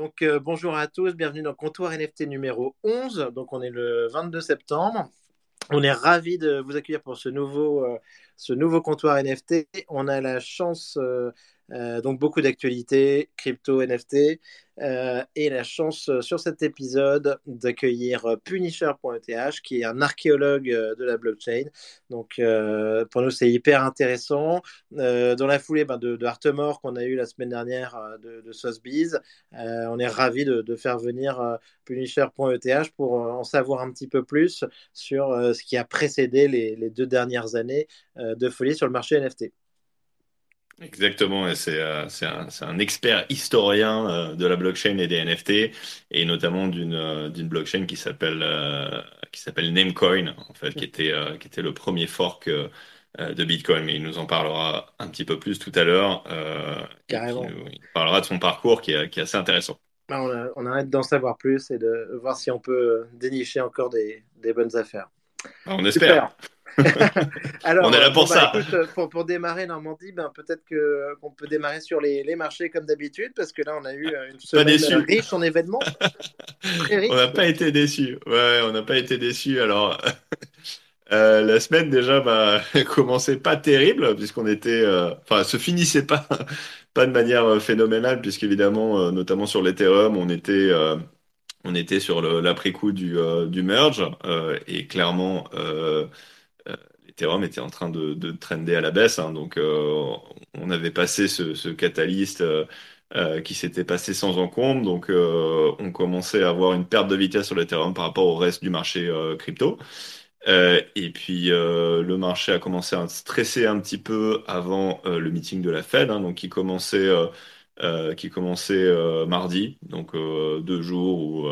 Donc euh, bonjour à tous, bienvenue dans Comptoir NFT numéro 11. Donc on est le 22 septembre. On est ravi de vous accueillir pour ce nouveau, euh, comptoir NFT. On a la chance euh, euh, donc beaucoup d'actualités, crypto, NFT, euh, et la chance euh, sur cet épisode d'accueillir Punisher.eth, qui est un archéologue de la blockchain. Donc pour nous, c'est hyper intéressant. dans la foulée ben, de, de Artemore qu'on a eu la semaine dernière de, de on est ravi de, de, faire venir Punisher.eth pour en savoir un petit peu plus sur ce qui a précédé les, les deux dernières années de folie sur le marché NFT. Exactement, et c'est euh, c'est un, c'est un expert historien euh, de la blockchain et des NFT, et notamment d'une euh, d'une blockchain qui s'appelle euh, qui s'appelle Namecoin, en fait, qui était euh, qui était le premier fork euh, de Bitcoin. Mais il nous en parlera un petit peu plus tout à l'heure. et Carrément. nous- il parlera de son parcours qui est qui est assez intéressant. Ben, On a, on a hâte d'en savoir plus et de voir si on peut dénicher encore des, des bonnes affaires. Ah, On espère. Super. Alors, On est là euh, pour bon, bah, ça. écoute, euh, pour, pour démarrer Normandie, ben, peut-être que, qu'on peut démarrer sur les, les marchés comme d'habitude, parce que là, on a eu euh, une semaine euh, riche en événements, riche. On n'a pas été déçus. Ouais, on n'a pas été déçus. Alors, euh, la semaine déjà, bah, commençait pas terrible puisqu'on était, euh, enfin, se finissait pas, pas de manière euh, phénoménale puisqu'évidemment, euh, notamment sur l'Ethereum, on était, euh, on était sur l'après-coup du, euh, du merge euh, et clairement, euh, était en train de, de trender à la baisse. hein. donc, euh, on avait passé ce, ce euh, euh, qui s'était passé sans encombre. Donc, on commençait à avoir une perte de vitesse sur l'Ethereum par rapport au reste du marché crypto. Et puis, le marché a commencé à stresser un petit peu avant le meeting de la Fed, hein, donc qui commençait, qui commençait mardi, donc deux jours où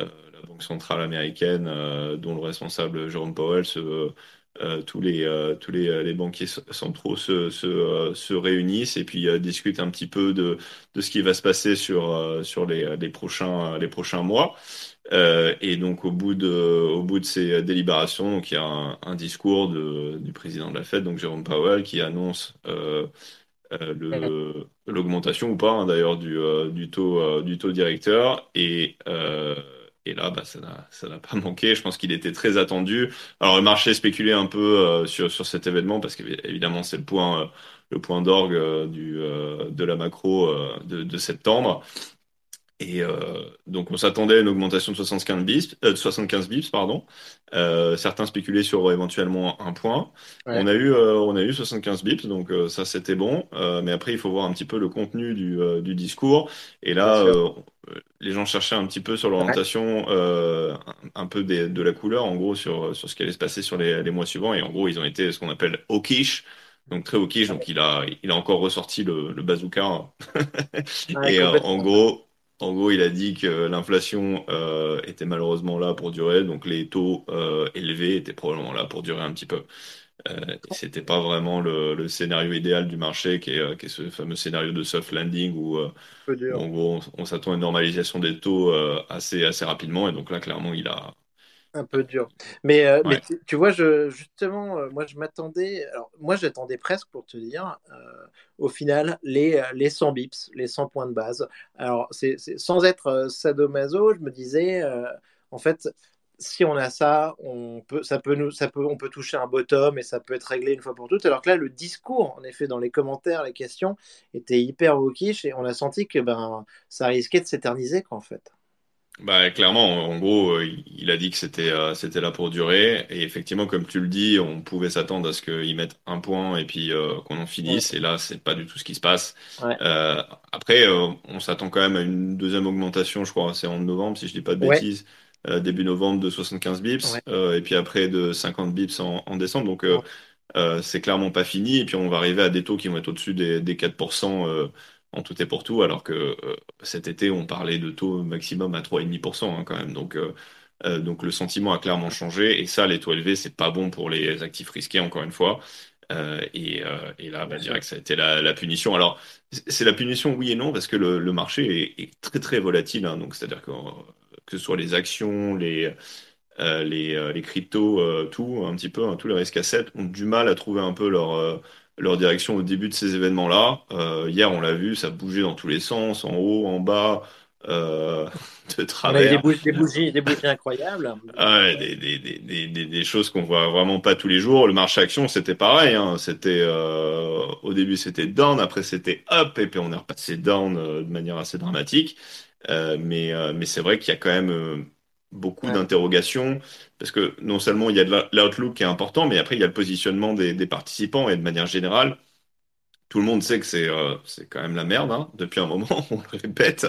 la Banque centrale américaine, dont le responsable Jérôme Powell, se, euh, tous les, euh, tous les, euh, les banquiers centraux se, se, se réunissent et puis discutent un petit peu de, de ce qui va se passer sur, sur les, les prochains, les prochains mois. Et donc au bout de, au bout de ces délibérations, donc il y a un, un discours de, du président de la Fed, donc Jérôme Powell, qui annonce l'augmentation ou pas hein, d'ailleurs du, du taux, du taux directeur. Et, et là, bah, ça n'a, pas manqué. Je pense qu'il était très attendu. Alors le marché spéculait un peu euh, sur, sur cet événement parce qu'évidemment c'est le point, euh, le point d'orgue euh, du, de la macro de, de septembre. Et donc on s'attendait à une augmentation de 75 bips, de 75 bips, pardon. Certains spéculaient sur éventuellement un point. Ouais, On a eu, on a eu 75 bips, donc ça c'était bon. Mais après il faut voir un petit peu le contenu du, du discours. Et là, les gens cherchaient un petit peu sur l'orientation, euh, un, peu des- de la couleur, en gros sur sur ce qui allait se passer sur les, les mois suivants. Et en gros ils ont été ce qu'on appelle hawkish. Donc très hawkish, donc il a, il a encore ressorti le, le bazooka. Ouais, Et euh, en complètement. gros, en gros, il a dit que l'inflation euh, était malheureusement là pour durer, donc les taux euh, élevés étaient probablement là pour durer un petit peu. Euh, c'était pas vraiment le, le scénario idéal du marché, qui est, euh, qui est ce fameux scénario de soft landing où, euh, où, en gros, on, on s'attend à une normalisation des taux euh, assez, assez rapidement. Et donc là, clairement, il a. Un peu dur. Mais, mais tu, vois, je, justement, moi, je m'attendais. Alors, moi, j'attendais presque pour te dire, au final, les, les 100 bips, les 100 points de base. Alors, c'est, sans être sadomaso, je me disais, en fait, si on a ça, on peut, ça peut nous, ça peut, on peut toucher un bottom et ça peut être réglé une fois pour toutes. Alors que là, le discours, en effet, dans les commentaires, les questions, était hyper wokishe et on a senti que ben, ça risquait de s'éterniser, quoi, en fait. Bah, clairement, en gros, euh, il a dit que c'était euh, c'était là pour durer. Et effectivement, comme tu le dis, on pouvait s'attendre à ce qu'ils mettent un point et puis euh, qu'on en Ouais, finisse. Et là, c'est pas du tout ce qui se passe. ouais, Euh, après, on s'attend quand même à une deuxième augmentation, je crois, c'est en novembre, si je dis pas de ouais, bêtises, début novembre de 75 bips, ouais. euh, et puis après de 50 bips en, en décembre. Donc, euh, euh, c'est clairement pas fini. Et puis, on va arriver à des taux qui vont être au-dessus des, des 4% euh, en tout et pour tout, alors que euh, cet été, on parlait de taux maximum à 3,5% hein, quand même. Donc, euh, euh, donc, le sentiment a clairement changé. Et ça, les taux élevés, c'est pas bon pour les actifs risqués, encore une fois. Euh, et, euh, et là, bah, que ça a été la, la punition. Alors, c'est la punition, oui et non, parce que le, le marché est, est très très volatile. hein. donc, c'est-à-dire que, euh, que ce soit les actions, les, euh, les, euh, les cryptos, euh, tout, un petit peu, hein, tous les risques assets ont du mal à trouver un peu leur, euh, leur direction au début de ces événements-là. Hier, on l'a vu, ça bougeait dans tous les sens, en haut, en bas. de des travers. bougies, des bougies, des bougies incroyables. Ouais, des, des, des, des, des- des choses qu'on voit vraiment pas tous les jours. Le marché action, c'était pareil. Hein. C'était au début c'était down, après c'était up, et puis on est repassé down de manière assez dramatique. Euh, mais euh, mais c'est vrai qu'il y a quand même euh, beaucoup Ouais, d'interrogations parce que non seulement il y a de l'outlook qui est important, mais après il y a le positionnement des, des participants et de manière générale. Tout le monde sait que c'est euh, quand même la merde hein, depuis un moment, on le répète.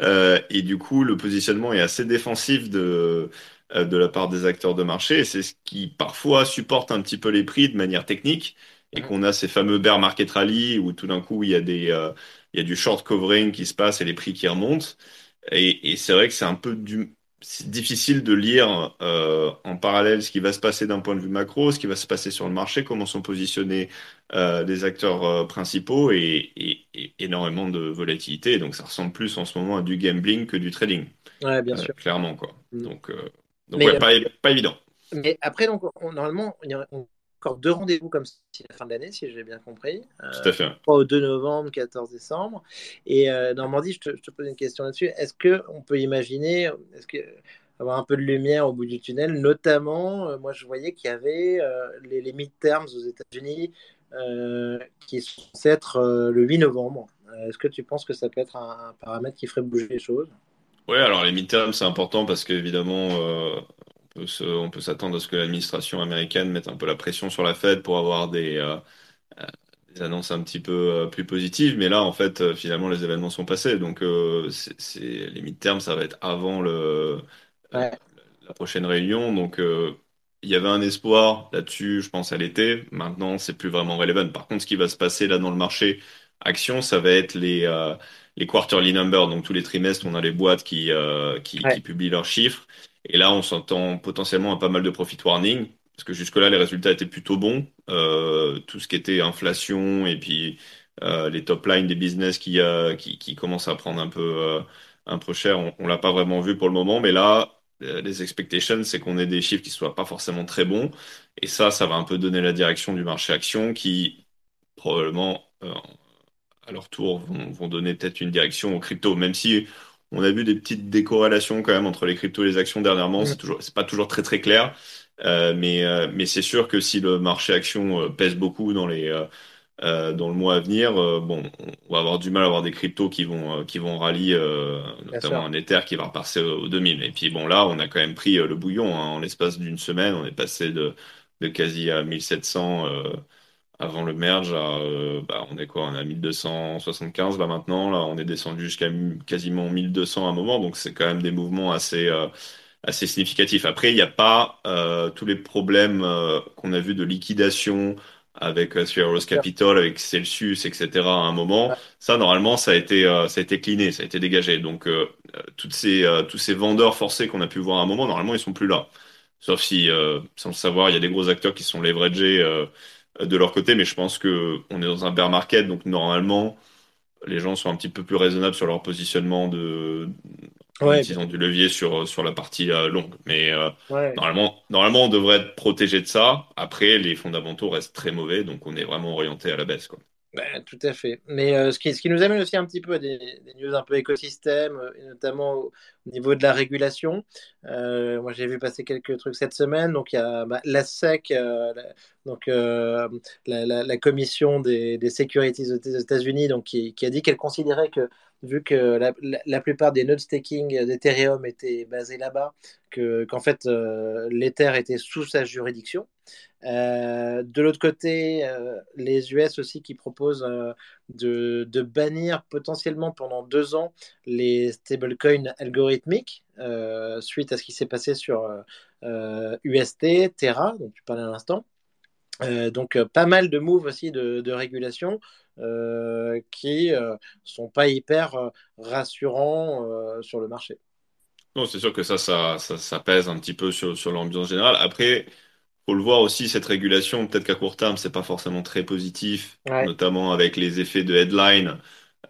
Euh, et du coup, le positionnement est assez défensif de, de la part des acteurs de marché. Et c'est ce qui parfois supporte un petit peu les prix de manière technique. Et qu'on a ces fameux bear market rally où tout d'un coup, il y a des, euh, il y a du short covering qui se passe et les prix qui remontent. Et, et c'est vrai que c'est un peu du... difficile de lire euh, en parallèle ce qui va se passer d'un point de vue macro, ce qui va se passer sur le marché, comment sont positionnés euh, les acteurs principaux et, et- et énormément de volatilité. Donc ça ressemble plus en ce moment à du gambling que du trading, Ouais, bien sûr. clairement quoi. Mm. Donc, donc ouais, pas, pas évident. mais après, donc, on- normalement, on- encore deux rendez-vous comme ça à la fin de l'année, si j'ai bien compris. Tout Euh, à fait. 3 au 2 novembre, 14 décembre. Et euh, Normandie, je te, je te pose une question là-dessus. Est-ce qu'on peut imaginer, est-ce que avoir un peu de lumière au bout du tunnel, notamment, euh, moi je voyais qu'il y avait euh, les, les midterms aux États-Unis qui sont censés être le 8 novembre. Est-ce que tu penses que ça peut être un, un paramètre qui ferait bouger les choses? Ouais, alors les midterms, c'est important parce qu'évidemment, peut se- on peut s'attendre à ce que l'administration américaine mette un peu la pression sur la Fed pour avoir des, euh, euh, des annonces un petit peu euh, plus positives. Mais là, en fait, euh, finalement, les événements sont passés. Donc, c'est, c'est- les midterms, ça va être avant le, Ouais, la prochaine réunion. Donc, il y avait un espoir là-dessus, je pense, à l'été. Maintenant, c'est plus vraiment relevant. Par contre, ce qui va se passer là dans le marché action, ça va être les, euh, les quarterly numbers. Donc, tous les trimestres, on a les boîtes qui, euh, qui, ouais, qui publient leurs chiffres. Et là, on s'entend potentiellement à pas mal de profit warning. Parce que jusque-là, les résultats étaient plutôt bons. Euh, tout ce qui était inflation et puis euh, les top lines des business qui, euh, qui, qui commencent à prendre un peu, un peu cher, on, on l'a pas vraiment vu pour le moment. Mais là, les expectations, c'est qu'on ait des chiffres qui soient pas forcément très bons. Et ça, ça va un peu donner la direction du marché action qui probablement, à leur tour, vont, vont donner peut-être une direction aux cryptos. Même si on a vu des petites décorrélations quand même entre les cryptos et les actions dernièrement, c'est toujours, c'est pas toujours très très clair. Euh, mais euh, mais c'est sûr que si le marché action euh, pèse beaucoup dans les dans le mois à venir, bon, on va avoir du mal à avoir des cryptos qui vont, euh, qui vont rallier, euh, notamment un Ether qui va repasser au, au 2000. Et puis bon, là, on a quand même pris le bouillon hein. En l'espace d'une semaine, on est passé de, de quasi à 1700 euh, avant le merge à, euh, bah, on est quoi? On est à 1275 là maintenant. Là, on est descendu jusqu'à quasiment 1200 à un moment. Donc c'est quand même des mouvements assez, euh, assez significatif. Après, il n'y a pas euh, tous les problèmes euh, qu'on a vus de liquidation avec euh, sûr. Capital, avec Celsius, etc. à un moment. Ça, normalement, ça a été, euh, ça a été cleané, ça a été dégagé. Donc, toutes ces, euh, tous ces vendeurs forcés qu'on a pu voir à un moment, normalement, ils sont plus là. Sauf si, euh, sans le savoir, il y a des gros acteurs qui sont leveragés euh, de leur côté, mais je pense que on est dans un bear market, donc normalement, les gens sont un petit peu plus raisonnables sur leur positionnement de, ouais, bien- utilisant du levier sur, sur la partie euh, longue. Mais euh, ouais. normalement, normalement, on devrait être protégé de ça. Après, les fondamentaux restent très mauvais, donc on est vraiment orienté à la baisse, quoi. Ben, tout à fait. Mais euh, ce qui, ce qui nous amène aussi un petit peu à des, des news un peu écosystème, et notamment au niveau de la régulation. Euh, moi, j'ai vu passer quelques trucs cette semaine. Donc, il y a bah, la SEC, euh, la, donc, euh, la, commission des, securities aux États-Unis, qui, a dit qu'elle considérait que, vu que la, plupart des nodes staking d'Ethereum étaient basés là-bas, que, qu'en fait, l'Ether était sous sa juridiction. De l'autre côté, les US aussi qui proposent de, bannir potentiellement pendant deux ans les stablecoins algorithmiques euh, suite à ce qui s'est passé sur euh, euh, UST, Terra, dont tu parlais à l'instant. Euh, donc euh, pas mal de moves aussi de, régulation euh, qui euh, sont pas hyper euh, rassurants euh, sur le marché. Non, c'est sûr que ça, ça, ça, ça pèse un petit peu sur, sur l'ambiance générale. Après, faut le voir aussi, cette régulation, peut-être qu'à court terme, c'est pas forcément très positif, Ouais, notamment avec les effets de headline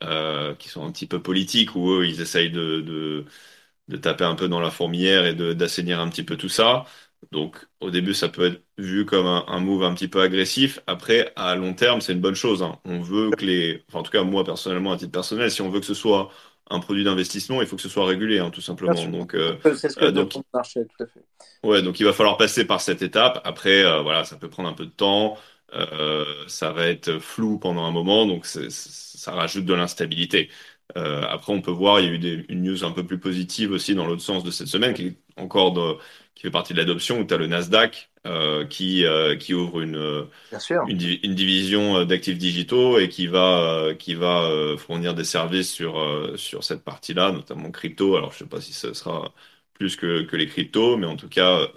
euh, qui sont un petit peu politiques, où eux, ils essayent de, de, de taper un peu dans la fourmilière et d'assainir un petit peu tout ça. Donc, au début, ça peut être vu comme un, un move un petit peu agressif. Après, à long terme, c'est une bonne chose. hein. On veut que les, enfin, en tout cas, moi personnellement, à titre personnel, si on veut que ce soit un produit d'investissement, il faut que ce soit régulé, hein, tout simplement. Donc, c'est ce que donc, le marché, tout à fait. Ouais, donc il va falloir passer par cette étape. Après, voilà, ça peut prendre un peu de temps. ça va être flou pendant un moment, donc ça rajoute de l'instabilité. Euh, après, on peut voir, il y a eu des, une news un peu plus positive aussi dans l'autre sens de cette semaine, qui est encore de, qui fait partie de l'adoption, où tu as le Nasdaq euh, qui, euh, qui ouvre une, une, une, division d'actifs digitaux et qui va, qui va fournir des services sur, sur cette partie-là, notamment crypto. Alors, je sais pas si ce sera plus que, que les cryptos, mais en tout cas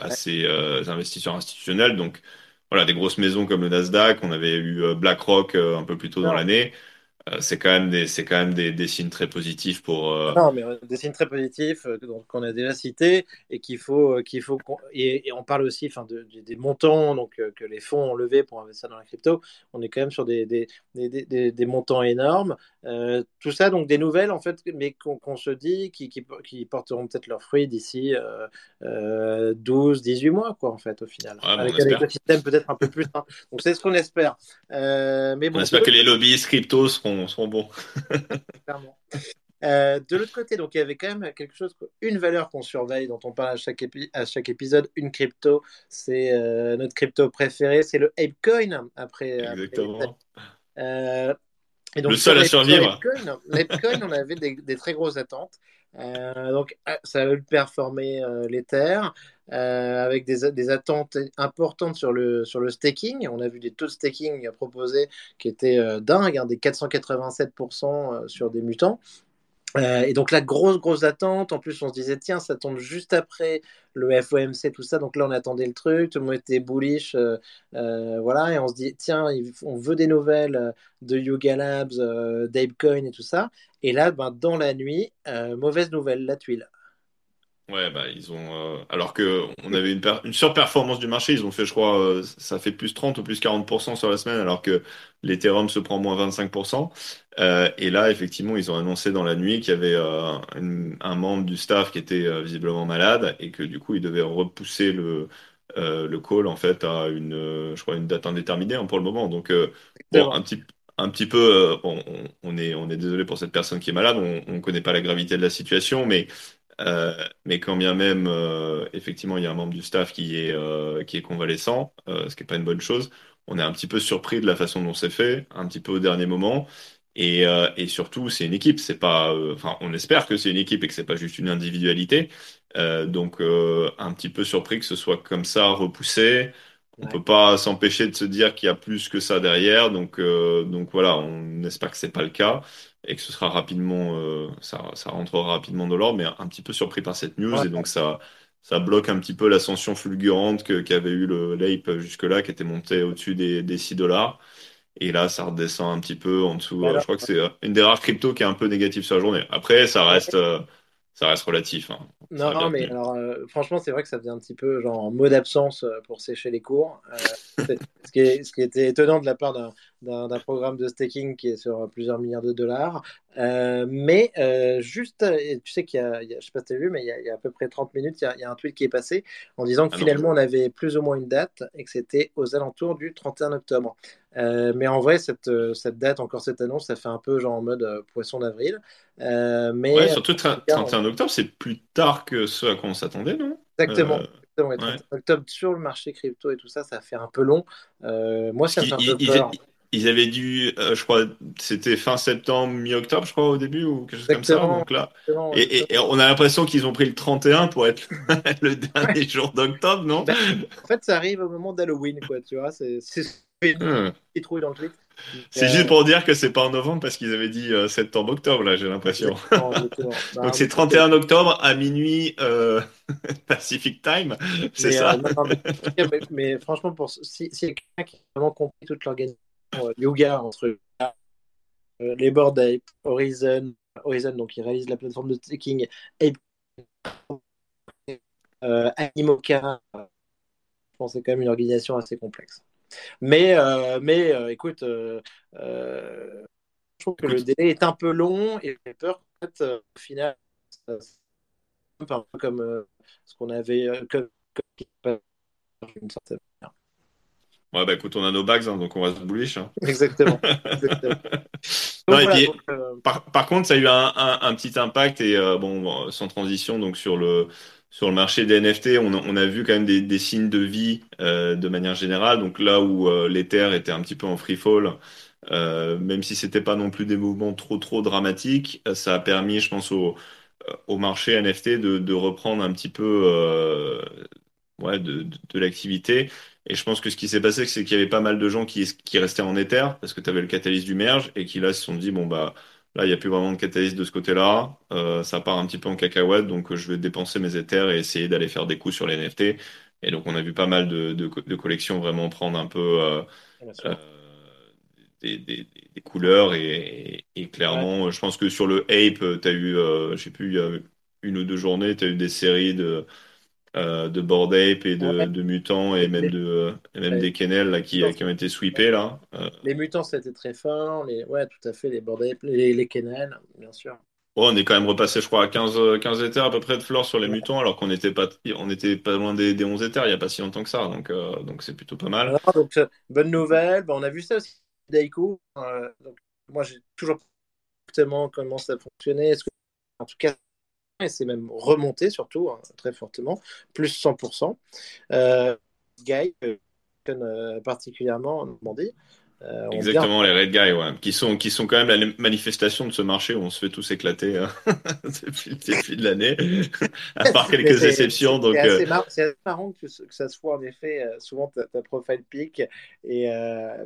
à ces investisseurs institutionnels. Donc, voilà, des grosses maisons comme le Nasdaq, on avait eu BlackRock un peu plus tôt dans l'année. Euh, c'est quand même des c'est quand même des, des, signes très positifs pour euh, non mais euh, des signes très positifs qu'on a déjà cités et qu'il faut qu'il faut et, et, on parle aussi enfin de, des montants donc que les fonds ont levé pour investir dans la crypto. On est quand même sur des des, des, des montants énormes. Tout ça donc des nouvelles en fait mais qu'on se dit qui, qui, qui porteront peut-être leurs fruits d'ici 12 18 mois quoi en fait au final. Avec un écosystème peut-être un peu plus hein. donc c'est ce qu'on espère. Mais bon, on espère que les lobbies crypto seront seront, bons. Euh, de l'autre côté, donc il y avait quand même quelque chose, une valeur qu'on surveille, dont on parle à chaque, à chaque épisode, une crypto, c'est euh, notre crypto préféré, c'est le Apecoin. Après, Exactement. Euh, et donc, le seul à survivre. L'Apecoin, on avait des, des, très grosses attentes. donc ça a performer l'Ether. Euh, avec des, attentes importantes sur le, sur le staking. On a vu des taux de staking proposés qui étaient euh, dingues, hein, des 487% euh, sur des mutants. et donc la grosse, grosse attente. En plus, on se disait, tiens, ça tombe juste après le FOMC, tout ça. Donc là, on attendait le truc. Tout le monde était bullish. voilà. Et on se dit, tiens, on veut des nouvelles de Yuga Labs, d'Apecoin et tout ça. Et là, ben, dans la nuit, mauvaise nouvelle, la tuile. Ouais, bah, ils ont. Euh, alors que on avait une, une surperformance du marché, ils ont fait, je crois, euh, ça fait plus 30 ou plus 40% sur la semaine, alors que l'Ethereum se prend moins 25%. Euh, et là, effectivement, ils ont annoncé dans la nuit qu'il y avait un membre du staff qui était visiblement malade et que du coup, ils devaient repousser le, le call en fait à une, je crois, une date indéterminée hein, pour le moment. Donc, bon, un petit, un petit peu, on, on, est, on est désolé pour cette personne qui est malade, on ne connaît pas la gravité de la situation, mais euh, mais quand bien même, euh, effectivement, il y a un membre du staff qui est, euh, qui est convalescent, ce qui n'est pas une bonne chose. On est un petit peu surpris de la façon dont c'est fait, un petit peu au dernier moment. Et, et surtout, c'est une équipe. C'est pas, enfin, on espère que c'est une équipe et que c'est pas juste une individualité. donc, un petit peu surpris que ce soit comme ça repoussé. On peut pas s'empêcher de se dire qu'il y a plus que ça derrière. Donc, donc voilà, on espère que c'est pas le cas et que ce sera rapidement, euh, ça, ça, rentrera rapidement dans l'ordre, mais un petit peu surpris par cette news, et donc ça, ça bloque un petit peu l'ascension fulgurante qu'avait eu le l'APE jusque-là, qui était monté au-dessus des, des 6 dollars. Et là, ça redescend un petit peu en dessous. je crois que c'est une des rares cryptos qui est un peu négative sur la journée. Après, ça reste, euh, ça reste relatif. Hein. Non, non mais alors, euh, franchement, c'est vrai que ça faisait un petit peu genre en mode absence pour sécher les cours. ce, qui est, ce, qui était étonnant de la part d'un programme de staking qui est sur plusieurs milliards de dollars. Euh, mais euh, juste, tu sais qu'il y, a, je sais pas si tu as vu, mais il y, a, à peu près 30 minutes, il y, a, un tweet qui est passé en disant que ah finalement on avait plus ou moins une date et que c'était aux alentours du 31 octobre. Euh, mais en vrai, cette, cette, date, encore cette annonce, ça fait un peu genre en mode poisson d'avril. mais ouais, surtout 31 octobre, c'est plus tard que ce à quoi on s'attendait, non? Exactement. octobre sur le marché crypto et tout ça, ça fait un peu long. moi, ça fait un peu peur ils avaient dû, euh, je crois, c'était fin septembre, mi-octobre, je crois, au début, ou quelque chose comme ça. Donc là, et, on a l'impression qu'ils ont pris le 31 pour être le dernier jour d'octobre, non? Bah, En fait, ça arrive au moment d'Halloween, quoi, tu vois. C'est hmm. trouvé dans le tweet. C'est juste pour dire que c'est pas en novembre parce qu'ils avaient dit euh, septembre-octobre, là, j'ai l'impression. Bah, donc c'est 31 octobre à minuit euh, Pacific Time, c'est ça? mais, franchement, pour, si, si quelqu'un qui a vraiment compris toute l'organisation, euh, Yuga entre euh, les Board Ape, Horizon, Horizon, donc il réalise la plateforme de staking, et euh, Animoca. Je pense que c'est quand même une organisation assez complexe. Mais, mais écoute, je trouve que le délai est un peu long et j'ai peur qu'au fait, au final, un peu comme ce qu'on avait comme, comme, une certaine manière. Ouais, bah écoute, on a nos bags, hein, donc on va se bullish. hein. Exactement. Exactement. Non, voilà, puis, donc, euh, par, par contre, ça a eu un, un- un petit impact et euh, bon, sans transition, donc sur le, sur le marché des NFT, on, a on a vu quand même des, des signes de vie euh, de manière générale. Donc là où l'Ether était un petit peu en free fall, même si c'était pas non plus des mouvements trop trop dramatiques, ça a permis, je pense, au, au marché NFT de, de reprendre un petit peu ouais, de, de, de l'activité. Et je pense que ce qui s'est passé, c'est qu'il y avait pas mal de gens qui, qui restaient en Ether parce que tu avais le catalyse du merge et qui là se sont dit, bon, bah là, il n'y a plus vraiment de catalyse de ce côté-là. Euh, ça part un petit peu en cacahuète, donc euh, je vais dépenser mes Ethers et essayer d'aller faire des coups sur les NFT. Et donc, on a vu pas mal de, de, de collections vraiment prendre un peu euh, bien sûr. des, des, des couleurs. Et, et Ouais. clairement, je pense que sur le Ape, tu as eu, euh, je sais plus, il y a une ou deux journées, tu as eu des séries de euh, de Bored Ape et de, Ouais. de Mutants et même de et même des Kennel là, qui, ont été sweepés là. Euh, les mutants, c'était très fort. Les, ouais, tout à fait. Les bordels, les, les kennels, bien sûr. on est quand même repassé, je crois, à 15, euh, 15 éthers à peu près de floor sur les Ouais. Mutants, alors qu'on n'était pas on était pas loin des, des 11 éthers il y a pas si longtemps que ça. Donc euh, donc c'est plutôt pas mal. Alors, donc, bonne nouvelle. Bah, on a vu ça aussi, Daiko. Euh, moi, j'ai toujours pas exactement comment ça fonctionnait. Est-ce que, en tout cas, et c'est même remonté surtout, hein, très fortement, plus 100%. Euh, Guy, euh, euh, particulièrement en Normandie, euh. Exactement, les Red Guys, ouais, qui sont, qui sont quand même la manifestation de ce marché où on se fait tous éclater euh, depuis le début de l'année, à part quelques exceptions. c'est- euh, assez, mar- c'est assez marrant que, que ça soit en effet euh, souvent ta, ta profile pic et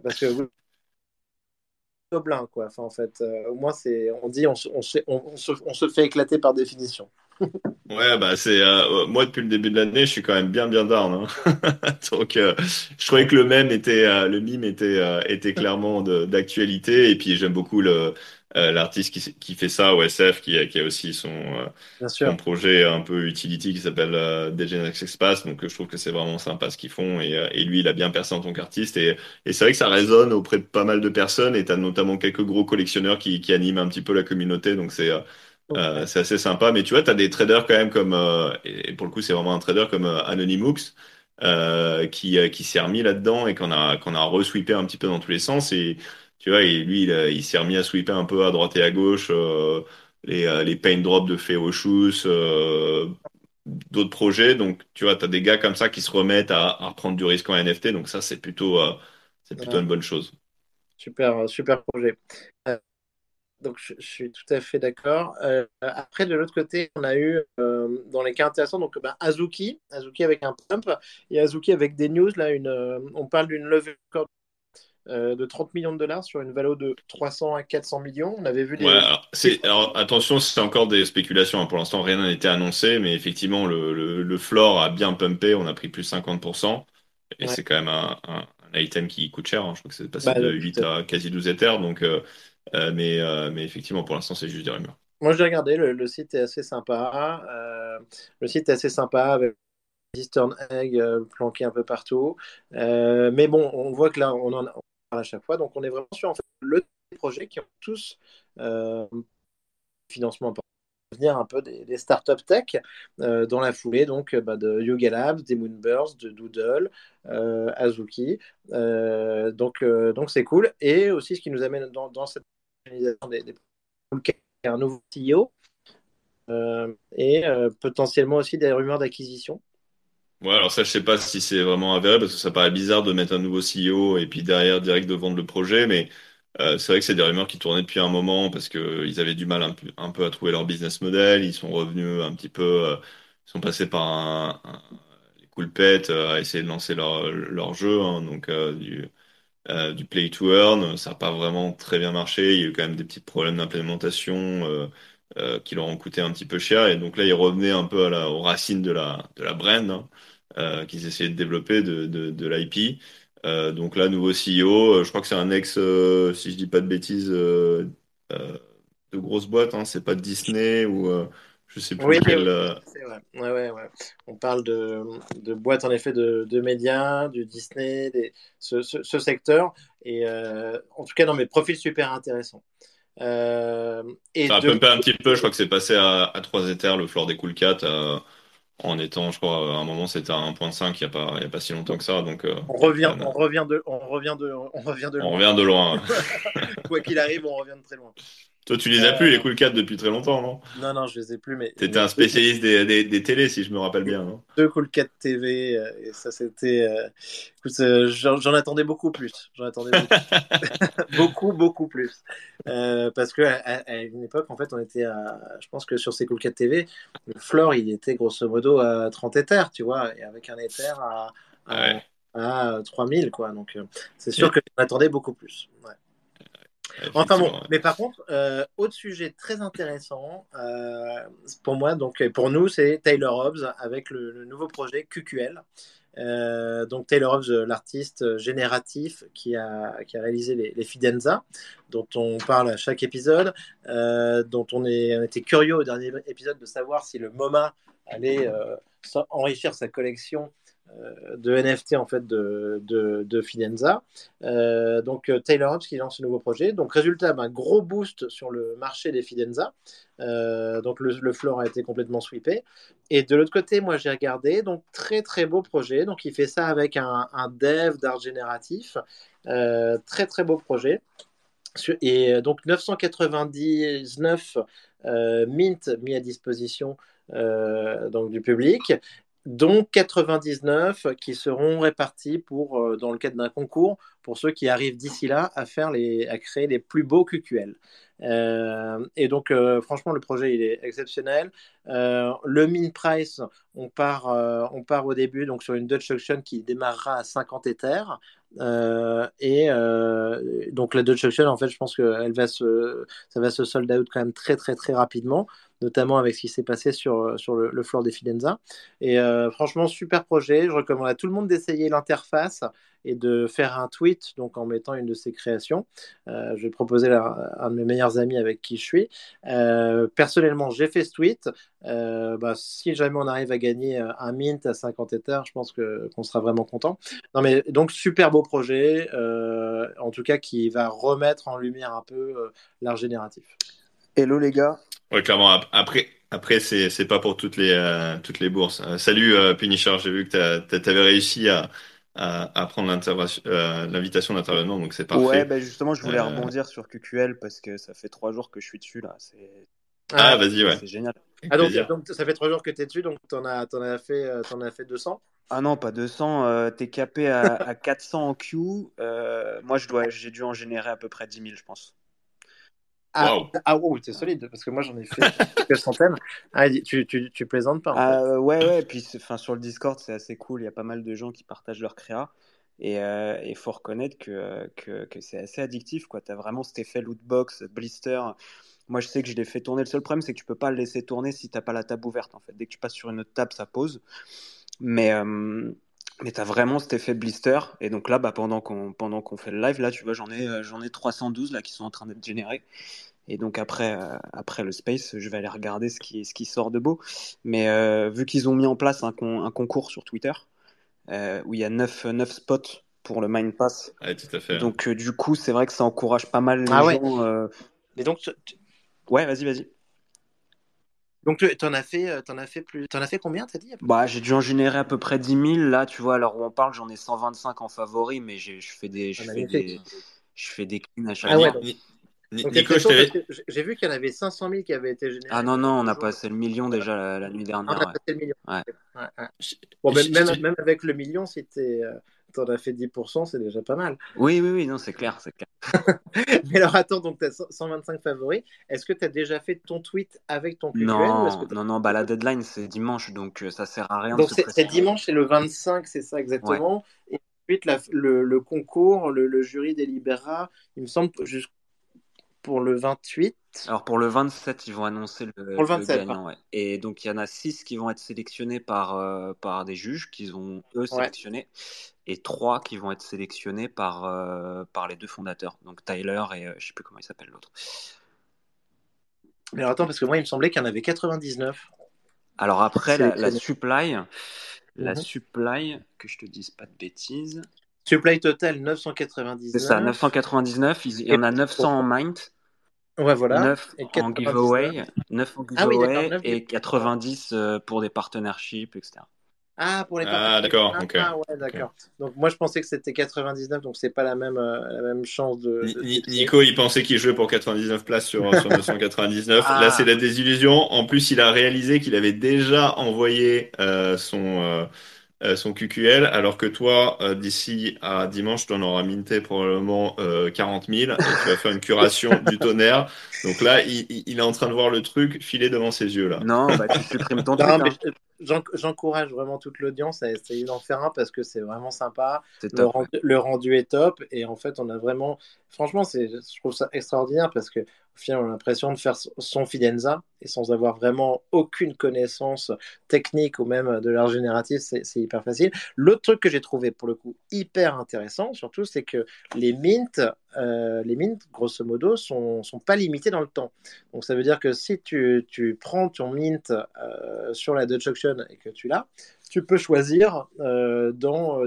parce que oui, gobelin quoi. Enfin, en fait, euh, au moins c'est on dit on, se- fait éclater par définition. Ouais, bah c'est euh, moi depuis le début de l'année, je suis quand même bien bien down. hein. Donc, euh, je trouvais que le même était euh, le mime était euh, était clairement d'actualité. Et puis j'aime beaucoup le euh, l'artiste qui qui fait ça, OSF, qui a qui a aussi son euh, son projet un peu utility qui s'appelle euh, Degenex Espace. Donc, euh, je trouve que c'est vraiment sympa ce qu'ils font. Et, et lui, il a bien percé en tant qu'artiste. Et et c'est vrai que ça résonne auprès de pas mal de personnes. Et t'as notamment quelques gros collectionneurs qui qui animent un petit peu la communauté. Donc c'est c'est assez sympa, mais tu vois, tu as des traders quand même comme, et pour le coup, c'est vraiment un trader comme Anonymous, qui, qui s'est remis là-dedans et qu'on a, qu'on a resweepé un petit peu dans tous les sens. Et tu vois, lui, il, a- il s'est remis à sweeper un peu à droite et à gauche euh, les, euh, les paint drops de Feoshus, euh, d'autres projets. Donc, tu vois, tu as des gars comme ça qui se remettent à, à reprendre du risque en NFT. Donc, ça, c'est plutôt, euh, c'est plutôt Ouais. une bonne chose. Super, super projet. Euh, donc je, je suis tout à fait d'accord. Euh, après, de l'autre côté, on a eu euh, dans les cas intéressants donc ben, Azuki, Azuki avec un pump et Azuki avec des news. Là, une, euh, on parle d'une levée euh, de 30 millions de dollars sur une valeur de 300 à 400 millions. On avait vu Ouais, des alors, attention, c'est encore des spéculations. hein. Pour l'instant, rien n'a été annoncé, mais effectivement, le, le, le floor a bien pumpé. On a pris plus 50%. Et Ouais, c'est quand même un, un, un item qui coûte cher. hein. Je crois que c'est passé bah, de tout 8 à quasi 12 Ethers. Donc, euh, euh, mais, euh, mais effectivement, pour l'instant, c'est juste des rumeurs. Moi, je l'ai regardé, le, le site est assez sympa. Euh, le site est assez sympa avec des Easter eggs euh, planqués un peu partout. Euh, mais bon, on voit que là, on en parle à chaque fois. Donc, on est vraiment sur le projet qui ont tous euh, financement important venir un peu des, startups tech euh, dans la foulée donc euh, bah, de Yoga Labs, des Moonbirds, de Doodle, Azuki. Donc donc c'est cool. Et aussi ce qui nous amène dans, cette organisation des, des un nouveau CEO et potentiellement aussi des rumeurs d'acquisition. Ouais, alors ça, je sais pas si c'est vraiment avéré parce que ça paraît bizarre de mettre un nouveau CEO et puis derrière, direct de vendre le projet. Mais euh, c'est vrai que c'est des rumeurs qui tournaient depuis un moment parce que ils avaient du mal un peu, un peu à trouver leur business model. Ils sont revenus un petit peu, euh, ils sont passés par un, un- les pète euh, à essayer de lancer leur, leur jeu. hein. donc, euh, du, euh, du play to earn. Ça n'a pas vraiment très bien marché. Il y a eu quand même des petits problèmes d'implémentation euh, euh, qui leur ont coûté un petit peu cher. Et donc là, ils revenaient un peu à la, aux racines de la, de la brand hein, euh, qu'ils essayaient de développer, de, de, de l'IP. Euh, donc là, nouveau CEO, je crois que c'est un ex, si je dis pas de bêtises, de grosse boîte. Hein, c'est pas Disney ou je sais plus oui, quel. vrai. Ouais, ouais, ouais. On parle de, de boîtes en effet de, de médias, du Disney, des, ce, ce, ce secteur. Et en tout cas, dans mes profils super intéressants. Euh, et ça a de pumpé un petit peu. Je crois que c'est passé à, à 3 Ethers, le floor des Cool Cat. en étant, je crois, à un moment c'était à 1.5 il n'y a, pas, il y a pas si longtemps que ça. Donc, euh, on, revient, on, revient de, on, revient de, on revient de loin. On revient de loin. Quoi qu'il arrive, on revient de très loin. Toi, tu les as plus, les Cool 4 depuis très longtemps, non? Non, non, je les ai plus. mais Tu étais un spécialiste des, des, des, télés, si je me rappelle bien. Non? Deux Cool 4 TV, euh, et ça, c'était. Euh, écoute, euh, j'en attendais beaucoup plus. J'en attendais beaucoup, beaucoup, beaucoup plus. parce que à, une époque, en fait, on était à. Je pense que sur ces Cool 4 TV, le floor, il était grosso modo à 30 éthers, tu vois, et avec un éther à, à, 3000, quoi. Donc, c'est sûr que j'en attendais beaucoup plus. Ouais. Enfin bon, mais par contre, euh, autre sujet très intéressant euh, pour moi, donc pour nous, c'est Taylor Hobbs avec le, nouveau projet QQL. Euh, donc Taylor Hobbs, l'artiste génératif qui a, qui a réalisé les, les, Fidenza, dont on parle à chaque épisode, dont on, est, on était curieux au dernier épisode de savoir si le MoMA allait enrichir sa collection euh, de NFT en fait de, de, Fidenza. Euh, donc euh, Taylor Hobbs qui lance ce nouveau projet. Donc résultat, un gros boost sur le marché des Fidenza. donc le, le floor a été complètement sweepé. Et de l'autre côté, moi j'ai regardé, donc très très beau projet. Donc il fait ça avec un, un dev d'art génératif. très très beau projet. Et donc 999 mint mis à disposition donc du public dont 99 qui seront répartis pour, euh, dans le cadre d'un concours pour ceux qui arrivent d'ici là à, faire les, à créer les plus beaux QQL. Euh, et donc, euh, franchement, le projet, il est exceptionnel. Le min price, on part, on part au début donc sur une Dutch auction qui démarrera à 50 Ethers. et donc, la Dutch auction, en fait, je pense que va se, ça va se sold out quand même très, très, très rapidement notamment avec ce qui s'est passé sur, euh, sur le, floor des Fidenza. Et euh, franchement, super projet. Je recommande à tout le monde d'essayer l'interface et de faire un tweet donc en mettant une de ses créations. Euh, je vais proposer à un de mes meilleurs amis avec qui je suis. personnellement, j'ai fait ce tweet. Bah, si jamais on arrive à gagner un mint à 50 Ethers, je pense qu'on sera vraiment content. Non, mais donc super beau projet, en tout cas qui va remettre en lumière un peu l'art génératif. Hello les gars. Ouais, clairement. Après, après c'est, c'est pas pour toutes les, euh, toutes les bourses. Euh, salut euh, Punisher, j'ai vu que tu avais réussi à, à, à prendre l'invitation d'intervenant, donc c'est parfait. Ouais, bah justement, je voulais rebondir sur QQL parce que ça fait trois jours que je suis dessus là. Ah, ah vas-y, ouais. C'est génial. Ah, donc, donc, ça fait trois jours que tu es dessus, donc tu en as, t'en as, fait, t'en as fait 200 Ah non, pas 200. tu es capé à, à 400 en Q. moi, je dois, j'ai dû en générer à peu près 10 000, je pense. Ah, wow. ah t'es solide, parce que moi j'en ai fait quelques centaines. Ah, tu, tu, tu, plaisantes pas ah, Ouais, ouais, puis sur le Discord c'est assez cool, il y a pas mal de gens qui partagent leur créa. Et il euh, faut reconnaître que, que, que c'est assez addictif. Tu as vraiment cet effet lootbox, blister. Moi je sais que je l'ai fait tourner. Le seul problème c'est que tu peux pas le laisser tourner si t'as pas la table ouverte. En fait. Dès que tu passes sur une autre table, ça pose. Mais. Euh, mais tu as vraiment cet effet blister. Et donc là, bah, pendant qu'on pendant qu'on fait le live, là, tu vois, j'en ai, euh, j'en ai 312 là, qui sont en train d'être générés. Et donc après, euh, après le space, je vais aller regarder ce qui, ce qui sort de beau. Mais euh, vu qu'ils ont mis en place un, un concours sur Twitter, euh, où il y a 9, 9 spots pour le Mind Pass. tout à fait. Donc du coup, c'est vrai que ça encourage pas mal les ah gens. Mais donc, ouais, vas-y, vas-y. Donc tu en as fait, en as fait plus, en as fait combien t'as dit Bah j'ai dû en générer à peu près 10 000 là, tu vois. Alors où on parle, j'en ai 125 en favori, mais je fais des, je fais des, je fais des cleans à chaque ah fois. J'ai vu qu'il y en avait 500 000 qui avaient été générés. Ah non, non, on a passé le million déjà la, nuit dernière. on a passé le million. Bon, même, même, avec le million, si tu en as fait 10%, c'est déjà pas mal. Oui, oui, oui, non, c'est clair, c'est clair. Mais alors attends, donc tu as 125 favoris. Est-ce que tu as déjà fait ton tweet avec ton QQL Non, non, non, bah la deadline c'est dimanche, donc euh, ça sert à rien. Donc c'est dimanche, c'est le 25, c'est ça exactement. Et ensuite, le, le, concours, le, le, jury délibérera, il me semble, pour le 28. Alors pour le 27, ils vont annoncer le, gagnant. Et donc il y en a 6 qui vont être sélectionnés par, euh, par des juges qu'ils ont eux sélectionnés. Et 3 qui vont être sélectionnés par, euh, par les deux fondateurs. Donc Tyler et euh, je sais plus comment il s'appelle l'autre. Mais alors attends, parce que moi il me semblait qu'il y en avait 99. Alors après, la, supply, la mhm. supply, que je te dise pas de bêtises. Supply total 999. C'est ça, 999. Il y en a 900 en mint Ouais, voilà. 9 Et en 99. giveaway, 9 en Ah oui, giveaway 9 et 90 euh, pour des partnerships, etc. Ah, pour les Ah, d'accord, Ah, ah, ouais, d'accord. Donc moi je pensais que c'était 99, donc c'est pas la même, euh, la même chance de. Nico, il pensait qu'il jouait pour 99 places sur, sur 999. Ah. Là, c'est la désillusion. En plus, il a réalisé qu'il avait déjà envoyé euh, son, euh, son QQL, alors que toi, euh, d'ici à dimanche, tu en auras minté probablement euh, 40 000 et tu vas faire une curation du tonnerre. Donc là, il, il- est en train de voir le truc filer devant ses yeux, là. Non, bah tu supprimes ton Non, tweet, mais hein. J'en- j'encourage vraiment toute l'audience à essayer d'en faire un parce que c'est vraiment sympa. Le top. rendu, le rendu est top et en fait on a vraiment, franchement c'est, je trouve ça extraordinaire parce que au final on a l'impression de faire son Fidenza et sans avoir vraiment aucune connaissance technique ou même de l'art génératif, c'est c'est hyper facile. L'autre truc que j'ai trouvé pour le coup hyper intéressant surtout c'est que les mints, euh, les mints grosso modo sont, sont pas limités dans le temps. Donc ça veut dire que si tu, tu prends ton mint euh, sur la Dutch Auction et que tu l'as, tu peux choisir euh,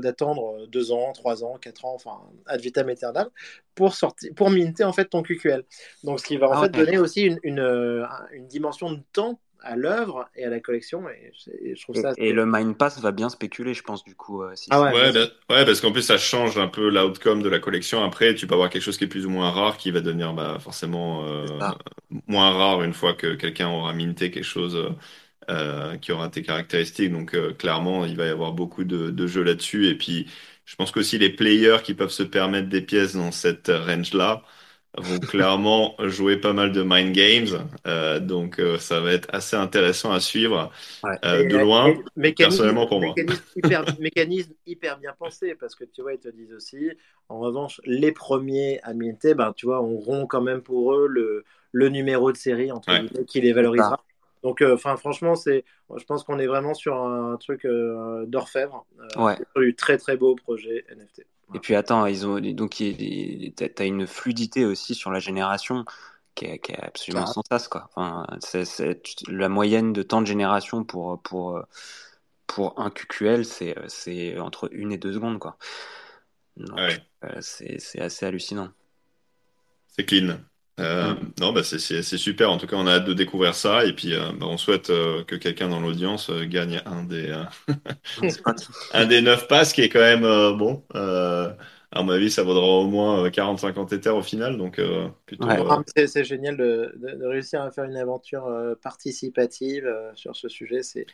d'attendre deux ans, trois ans, quatre ans, enfin ad vitam aeternam, pour sortir, pour minter en fait ton QQL. Donc ce qui va en Ah fait ouais. donner aussi une, une, une dimension de temps à l'œuvre et à la collection et, je trouve ça. et le Mind Pass va bien spéculer, je pense, du coup. euh, si Ah ouais. Ouais, ben- ouais, parce qu'en plus, ça change un peu l'outcome de la collection. Après, tu peux avoir quelque chose qui est plus ou moins rare, qui va devenir bah, forcément euh, moins rare une fois que quelqu'un aura minté quelque chose euh, euh, qui aura tes caractéristiques. Donc, euh, clairement, il va y avoir beaucoup de, de jeux là-dessus. Et puis, je pense qu'aussi les players qui peuvent se permettre des pièces dans cette range-là vont clairement jouer pas mal de mind games. Euh, donc, euh, ça va être assez intéressant à suivre Ouais. euh, de loin. personnellement pour moi. mécanisme hyper, mécanisme hyper bien pensé parce que tu vois, ils te disent aussi, en revanche, les premiers à minter, ben, tu vois, on rompt quand même pour eux le, le numéro de série entre Ouais. guillemets, qui les valorisera. Donc, euh, enfin, franchement, c'est, je pense qu'on est vraiment sur un truc euh, d'orfèvre, euh, Ouais. sur du très très beau projet NFT. Et puis attends, ils ont donc t'as une fluidité aussi sur la génération qui est, qui est absolument Ah. sans sas quoi. Enfin, c'est, c'est- la moyenne de temps de génération pour pour pour un QQL, c'est c'est entre une et deux secondes quoi. Donc, Ouais. euh, c'est c'est assez hallucinant. C'est clean. Euh. Non, bah c'est super. En tout cas, on a hâte de découvrir ça. Et puis, euh, bah, on souhaite euh, que quelqu'un dans l'audience euh, gagne un des, euh, un des neuf passes, qui est quand même euh, bon. Euh, à mon avis, ça vaudra au moins euh, 40-50 éthers au final. Donc, euh, plutôt. Ouais. euh, Ah, mais C'est c'est génial de, de- de réussir à faire une aventure euh, participative euh, sur ce sujet. C'est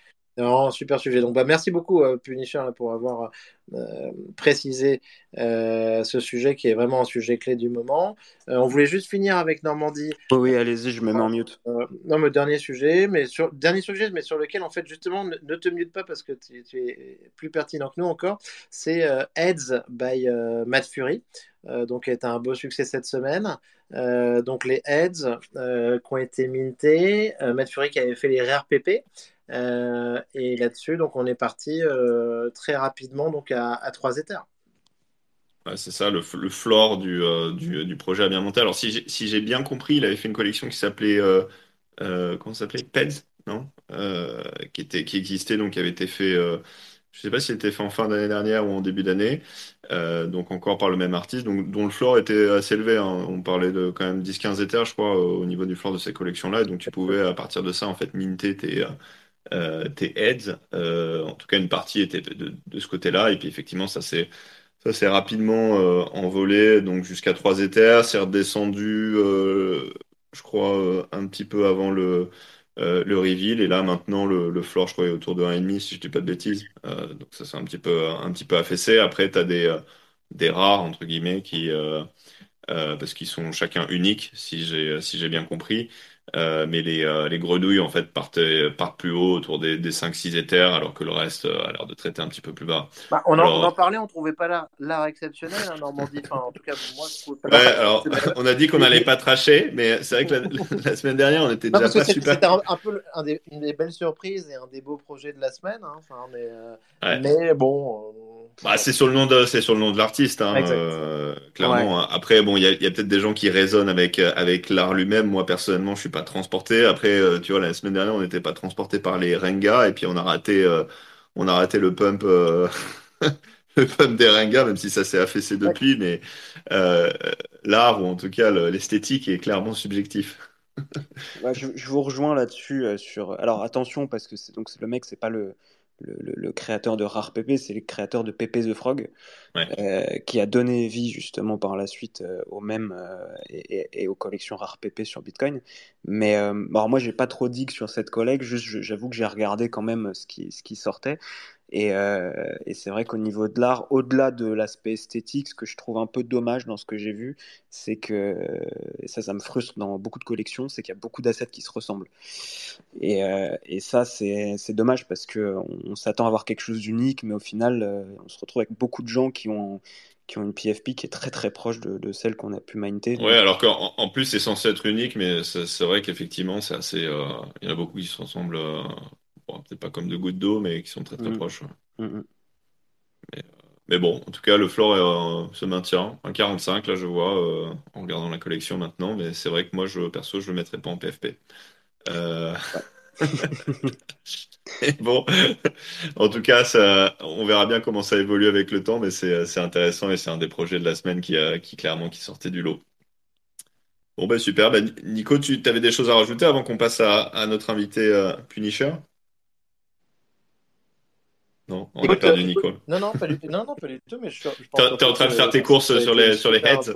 super sujet. Donc, bah, merci beaucoup, euh, Punisher, là, pour avoir euh, précisé euh, ce sujet qui est vraiment un sujet clé du moment. Euh, on voulait juste finir avec Normandie. Oui, oui, allez-y, je me mets en mute. Non, mais dernier sujet, mais sur dernier sujet, mais sur lequel en fait justement ne, ne te mute pas parce que tu, tu es plus pertinent que nous encore. C'est Heads by Matt Fury, donc est un beau succès cette semaine. Donc les Heads qui ont été mintés, Matt Fury qui avait fait les rares PP. Euh, et là-dessus, donc on est parti euh, très rapidement donc à, à 3 éthers. ouais, c'est ça, le, le floor du, euh, du, du projet a bien monté. Alors, si j'ai si bien compris, il avait fait une collection qui s'appelait. Comment s'appelait? PEDS, non? Qui était, qui existait, donc qui avait été fait. je sais pas si c'était fait en fin d'année dernière ou en début d'année. Donc encore par le même artiste, donc, dont le floor était assez élevé. hein. On parlait de quand même 10-15 éthers, je crois, au niveau du floor de ces collections-là. Et donc tu pouvais, à partir de ça, en fait, minter tes, tes heads. Euh, en tout cas, une partie était de, ce côté-là. Et puis effectivement, ça s'est ça rapidement euh, envolé, donc jusqu'à 3 éthers. C'est redescendu, euh, je crois, euh, un petit peu avant le, euh, le reveal. Et là, maintenant, le, floor, je crois, est autour de 1,5, si je dis pas de bêtises. Euh, donc ça s'est un petit peu, un petit peu affaissé. Après, tu as des, euh, des rares, entre guillemets, qui, euh, euh, parce qu'ils sont chacun uniques, si j'ai si j'ai bien compris. Euh, mais les, euh, les grenouilles, en fait, partent, partent plus haut, autour des, des 5-6 éthers, alors que le reste euh, a l'air de traiter un petit peu plus bas. Bah, on, en, Alors- on en parlait, on trouvait pas l'art, exceptionnel, hein, Normandie. Enfin, en tout cas, moi, je trouve pas. Ouais, alors, on a dit qu'on n'allait pas tracher, mais c'est vrai que la, la semaine dernière, on était déjà pas super. c'était un, un peu le- un des, une des belles surprises et un des beaux projets de la semaine. hein. Enfin, mais, euh, Ouais. mais bon. Bah, c'est sur le nom de, c'est sur le nom de l'artiste, hein, euh, clairement. hein. Après, bon, il y a, il y a peut-être des gens qui résonnent avec euh, avec l'art lui-même. Moi, personnellement, je suis pas transporté. Après, euh, tu vois, la semaine dernière, on n'était pas transporté par les Renga, et puis on a raté, euh, on a raté le pump euh, le pump d'Erenga, même si ça s'est affaissé depuis, mais euh, l'art, ou en tout cas l'esthétique, est clairement subjectif. je, vous rejoins là-dessus. Euh, sur... Alors attention, parce que donc, le mec, c'est pas le, le, créateur de Rare c'est le créateur de Pepe the Frog, euh, qui a donné vie justement par la suite euh, aux mêmes euh, et, aux collections Rare sur Bitcoin. Mais alors moi, j'ai pas trop dit sur cette collègue, juste j'avoue que j'ai regardé quand même ce qui, ce qui sortait. Euh, et, c'est vrai qu'au niveau de l'art, au-delà de l'aspect esthétique, ce que je trouve un peu dommage dans ce que j'ai vu, c'est que, et ça, ça me frustre dans beaucoup de collections, c'est qu'il y a beaucoup d'assets qui se ressemblent. Et, euh, ça, c'est dommage parce qu'on on, s'attend à avoir quelque chose d'unique, mais au final, euh, on se retrouve avec beaucoup de gens qui ont, qui ont une PFP qui est très très proche de, celle qu'on a pu minter. Ouais, alors qu'en en plus c'est censé être unique, mais c'est vrai qu'effectivement c'est assez. Il y en a beaucoup qui se ressemblent peut-être pas comme de gouttes d'eau, mais qui sont très très mm. proches. Mm, mm. Euh, mais, bon, en tout cas, le floor euh, se maintient. Un 45, là, je vois, euh, en regardant la collection maintenant. Mais c'est vrai que moi, je, perso, je le mettrais pas en PFP. bon, en tout cas, ça, on verra bien comment ça évolue avec le temps, mais c'est intéressant et c'est un des projets de la semaine qui, qui clairement qui sortait du lot. Bon, ben super. Ben, Nico, tu avais des choses à rajouter avant qu'on passe à, notre invité Punisher? Non, on a perdu Nico. Non, non, pas du tout. Non, non, pas du tout. Mais je, je T'es en train de faire tes courses sur les, sur les heads.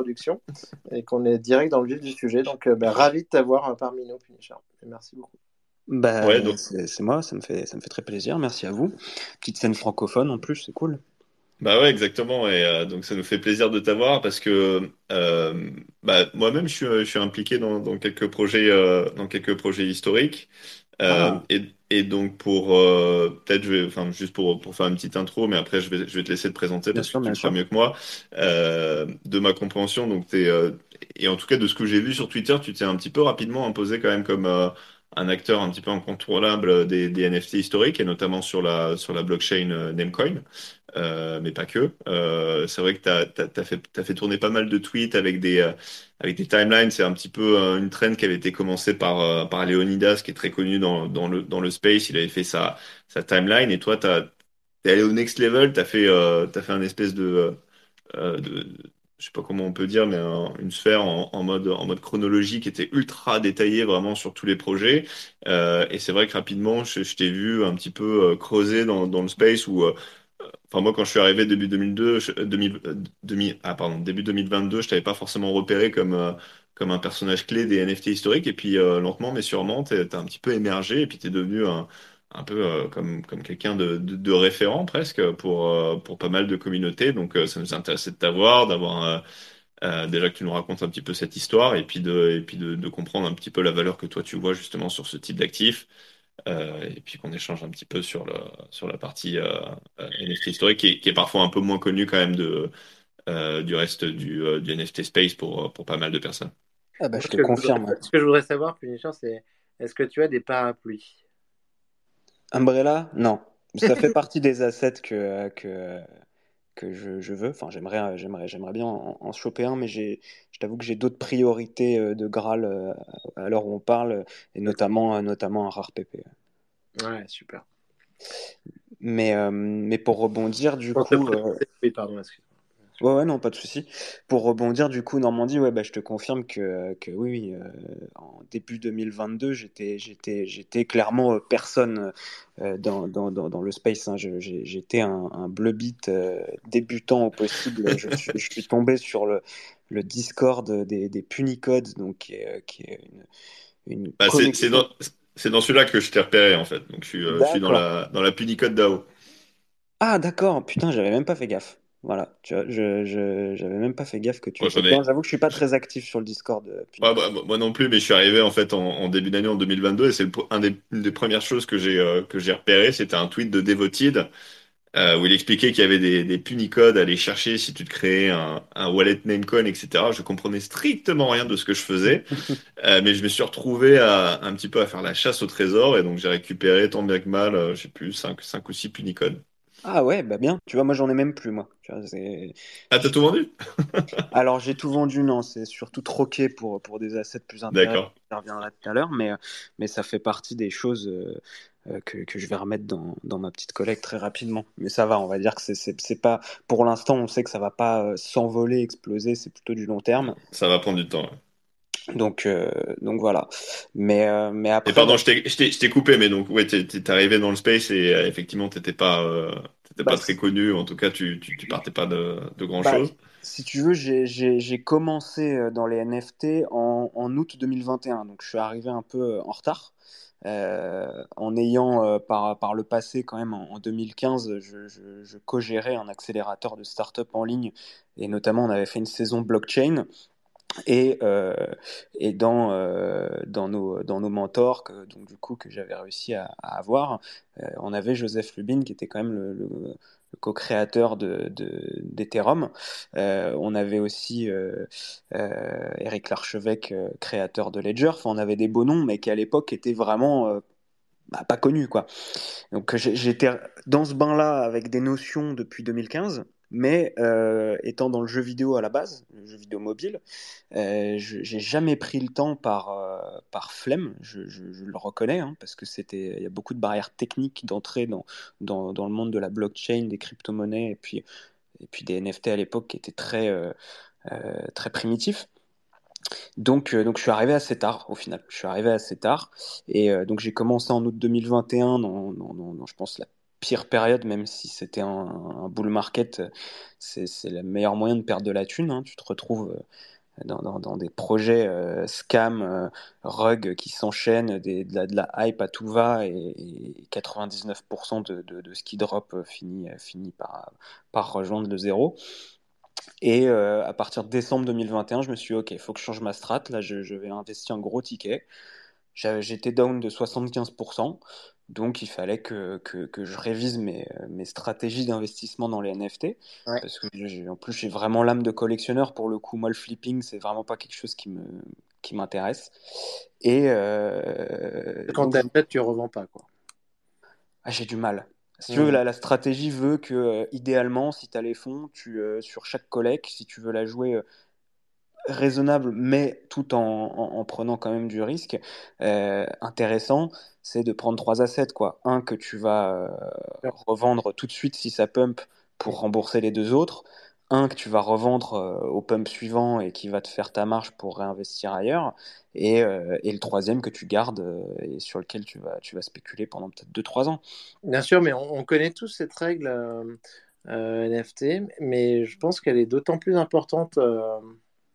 Et qu'on est direct dans le vif du sujet. Donc, euh, bah, ravi de t'avoir parmi nous, Punisher. Merci beaucoup. Bah, ouais, donc... c'est moi, ça me, fait, ça me fait très plaisir. Merci à vous. Petite scène francophone en plus, c'est cool. Bah ouais, exactement. Et euh, donc ça nous fait plaisir de t'avoir parce que euh, bah, moi-même je suis, je suis impliqué dans, dans quelques projets, euh, dans quelques projets historiques. Euh, ah. et, et, donc pour euh, peut-être je vais, enfin juste pour, pour faire une petite intro, mais après je vais, je vais te laisser te présenter parce que tu le feras mieux que moi. Euh, de ma compréhension, donc t'es, euh, et en tout cas de ce que j'ai vu sur Twitter, tu t'es un petit peu rapidement imposé quand même comme euh, un acteur un petit peu incontournable des, NFT historiques et notamment sur la sur la blockchain Namecoin. Euh, mais pas que. Euh, c'est vrai que tu as, fait, as fait tourner pas mal de tweets avec des, euh, avec des timelines. C'est un petit peu une trend qui avait été commencée par, par Leonidas, qui est très connu dans, dans, le, dans le space. Il avait fait sa, sa timeline et toi, tu es allé au next level. Tu as, fait, as fait un espèce de, je sais pas comment on peut dire, mais une sphère en, mode, en chronologie qui était ultra détaillée vraiment sur tous les projets. et c'est vrai que rapidement, je, je t'ai vu un petit peu creuser dans, le space où Enfin, moi, quand je suis arrivé début 2002, 2000, euh, ah, pardon, début 2022, je t'avais pas forcément repéré comme, euh, comme un personnage clé des NFT historiques. Et puis, euh, lentement, mais sûrement, tu as un petit peu émergé et puis tu es devenu un, un peu comme, comme quelqu'un de, de, référent presque pour, pour pas mal de communautés. Donc, ça nous intéressait de t'avoir, d'avoir déjà que tu nous racontes un petit peu cette histoire et puis, de, et puis de, de comprendre un petit peu la valeur que toi tu vois justement sur ce type d'actifs. Euh, et puis qu'on échange un petit peu sur, le, sur la partie euh, euh, NFT historique, qui est, parfois un peu moins connue quand même de, du reste du, du, NFT space pour, pour pas mal de personnes. Ah bah, je te confirme. ce que je voudrais savoir, Punisher, c'est est-ce que tu as des parapluies? Umbrella Non. Ça fait partie des assets que, que, que je, je, veux. Enfin, j'aimerais, j'aimerais, j'aimerais bien en, choper un, mais j'ai, je t'avoue que j'ai d'autres priorités euh, de Graal euh, à l'heure où on parle, et notamment, euh, notamment un rare PP. Ouais, super. Mais, mais pour rebondir, du coup. Oui, pardon, excuse Ouais, ouais, non, pas de souci. Pour rebondir, du coup, Normandie, ouais, bah, je te confirme que, que oui, euh, en début 2022, j'étais, j'étais, j'étais clairement euh, personne euh, dans, dans, dans, le space. Hein. j'étais un, un bleu bit débutant au possible. je, je, suis tombé sur le, le Discord des, des Punicodes, donc qui est, qui est une. une bah, c'est, dans, c'est dans celui-là que je t'ai repéré, en fait. Donc, je suis, je suis dans, la, dans la Punicode DAO. Ah, d'accord. Putain, j'avais même pas fait gaffe. Voilà, tu vois, je, je j'avais même pas fait gaffe que tu. J'avoue que je suis pas très actif sur le Discord. Euh, bah, moi non plus, mais je suis arrivé en fait en, début d'année en 2022 et c'est un des, une des premières choses que j'ai euh, que j'ai repéré, c'était un tweet de Devoted euh, où il expliquait qu'il y avait des, des punicodes à aller chercher si tu te créais un, un wallet Namecoin, etc. Je comprenais strictement rien de ce que je faisais, mais je me suis retrouvé à, un petit peu à faire la chasse au trésor et donc j'ai récupéré tant bien que mal, je sais plus, 5, 5 ou 6 punicodes. Ah ouais, bah bien. Tu vois, moi j'en ai même plus, moi. ah, t'as tout vendu? Alors j'ai tout vendu, non. C'est surtout troqué pour, pour des assets plus intéressants. D'accord. Je reviendrai tout à l'heure, mais, mais ça fait partie des choses. Euh, que, que, je vais remettre dans, dans, ma petite collecte très rapidement. Mais ça va, on va dire que c'est pas, pour l'instant, on sait que ça va pas s'envoler, exploser, c'est plutôt du long terme. Ça va prendre du temps. Donc, euh, donc voilà. Mais, euh, mais après. Et pardon, je t'ai coupé, mais donc, ouais, t'es arrivé dans le space et euh, effectivement, t'étais pas, pas bah, très connu. En tout cas, tu, tu, partais pas de, de grand bah, chose. Si tu veux, j'ai commencé dans les NFT en, en, août 2021. Donc, je suis arrivé un peu en retard. en ayant par, par le passé, quand même, en, 2015, je, je, je co-gérais un accélérateur de start-up en ligne et notamment, on avait fait une saison blockchain et, euh, euh, dans, nos, mentors, que, j'avais réussi à, avoir, euh, on avait Joseph Lubin qui était quand même le, co-créateur de, d'Ethereum. on avait aussi Eric Larchevêque, créateur de Ledger. Enfin, on avait des beaux noms, mais qui à l'époque étaient vraiment bah, pas connus. Donc j'étais dans ce bain-là avec des notions depuis 2015. Mais euh, étant dans le jeu vidéo à la base, le jeu vidéo mobile, euh, j'ai jamais pris le temps par, euh, par flemme, je, le reconnais, hein, parce que c'était, il y a beaucoup de barrières techniques d'entrée dans, dans, dans, le monde de la blockchain, des crypto-monnaies et puis, et puis des NFT à l'époque qui étaient très, euh, très primitifs. Donc, donc je suis arrivé assez tard au final. Je suis arrivé assez tard et donc j'ai commencé en août 2021 dans, dans, dans, je pense la pire période, même si c'était un, bull market, c'est le meilleur moyen de perdre de la thune. Hein. Tu te retrouves euh, dans, des projets euh, scam, euh, rug qui s'enchaînent, de, de la hype à tout va, et, 99% de, de, ce qui drop finit, finit par, par rejoindre le zéro. Et à partir de décembre 2021, je me suis dit, OK, il faut que je change ma strat. Là, je, je vais investir un gros ticket. J'étais down de 75%. Donc, il fallait que, que, je révise mes, mes stratégies d'investissement dans les NFT. Parce que, en plus, j'ai vraiment l'âme de collectionneur. Pour le coup, moi, le flipping, c'est vraiment pas quelque chose qui me qui m'intéresse. Et euh, quand tu fait, tu revends pas quoi. Ah, j'ai du mal. Si tu veux, la, la, stratégie veut que, euh, idéalement, si tu as les fonds, tu, euh, sur chaque collecte, si tu veux la jouer raisonnable, mais tout en, en, prenant quand même du risque euh, intéressant, c'est de prendre trois assets. Quoi. Un que tu vas euh, revendre tout de suite si ça pump pour rembourser les deux autres. Un que tu vas revendre euh, au pump suivant et qui va te faire ta marge pour réinvestir ailleurs. Et, et le troisième que tu gardes et sur lequel tu vas, tu vas spéculer pendant peut-être 2-3 ans. Bien sûr, mais on, on, connaît tous cette règle NFT, mais je pense qu'elle est d'autant plus importante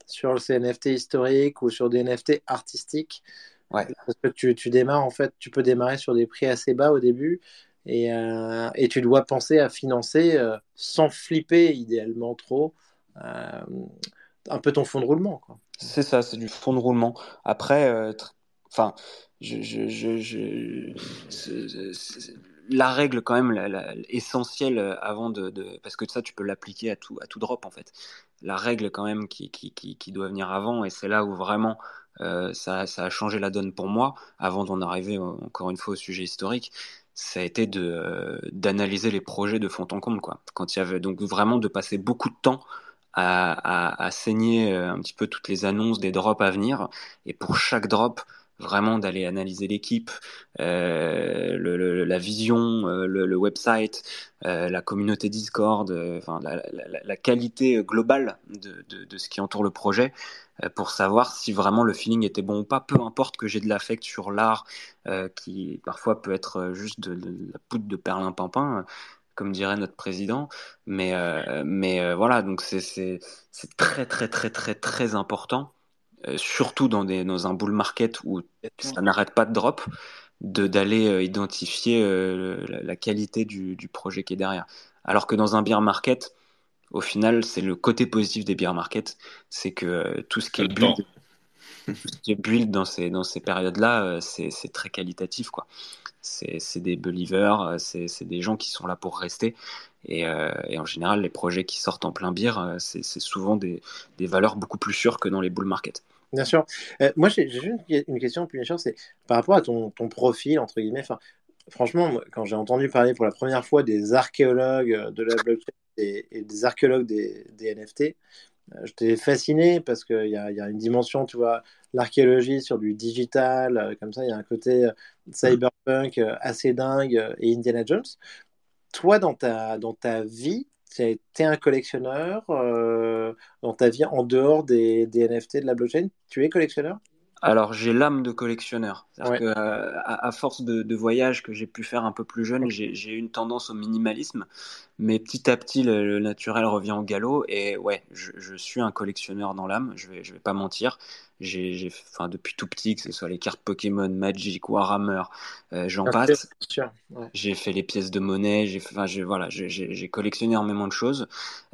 sur ces NFT historiques ou sur des NFT artistiques. Ouais. Parce que tu, tu, démarres, en fait, tu peux démarrer sur des prix assez bas au début et, euh, et tu dois penser à financer euh, sans flipper idéalement trop euh, un peu ton fonds de roulement. C'est ça, c'est du fonds de roulement. Après, enfin, je, je, je, je la règle quand même la, essentielle euh, avant de, parce que ça tu peux l'appliquer à tout à tout drop en fait. La règle quand même qui, qui, doit venir avant et c'est là où vraiment euh, ça, ça, a changé la donne pour moi avant d'en arriver encore une fois au sujet historique ça a été de euh, d'analyser les projets de fond en comble quoi. Quand il y avait donc vraiment de passer beaucoup de temps à, à, à saigner un petit peu toutes les annonces des drops à venir et pour chaque drop vraiment d'aller analyser l'équipe, euh, la vision, euh, le, website, euh, la communauté Discord, enfin la, qualité globale de, ce qui entoure le projet pour savoir si vraiment le feeling était bon ou pas. Peu importe que j'ai de l'affect sur l'art, qui parfois peut être juste de, la poudre de perlimpinpin comme dirait notre président. Mais voilà, donc c'est très, très, très, très, très important euh, surtout dans, des, dans un bull market où ça n'arrête pas de drop, d'aller euh, identifier euh, la, qualité du, du, projet qui est derrière. Alors que dans un bear market, au final, c'est le côté positif des bear markets, c'est que tout ce qui est build, tout ce qui est build dans ces, dans ces périodes-là, c'est très qualitatif. quoi. C'est des believers, c'est des gens qui sont là pour rester. Et, euh, et, en général, les projets qui sortent en plein beer, c'est souvent des, des, valeurs beaucoup plus sûres que dans les bull markets. Bien sûr. Euh, moi, j'ai juste une question, plus bien sûr, c'est par rapport à ton, ton profil, entre guillemets. Franchement, quand j'ai entendu parler pour la première fois des archéologues de la blockchain et, des archéologues des, des NFT, je t'ai fasciné parce qu'il y a, y a une dimension, tu vois, l'archéologie sur du digital, comme ça, il y a un côté cyberpunk assez dingue et Indiana Jones. Toi, dans ta, dans ta vie, tu es un collectionneur dans ta vie en dehors des, des NFT de la blockchain Tu es collectionneur? Alors, j'ai l'âme de collectionneur. cest que, à, force de, de voyages que j'ai pu faire un peu plus jeune, j'ai eu une tendance au minimalisme. Mais petit à petit, le, naturel revient au galop. Et ouais, je, je suis un collectionneur dans l'âme, je vais, je vais pas mentir j'ai, enfin, depuis tout petit, que ce soit les cartes Pokémon, Magic, Warhammer, euh, j'en passe. J'ai fait les pièces de monnaie, j'ai, enfin, voilà, j'ai, collectionné énormément de choses.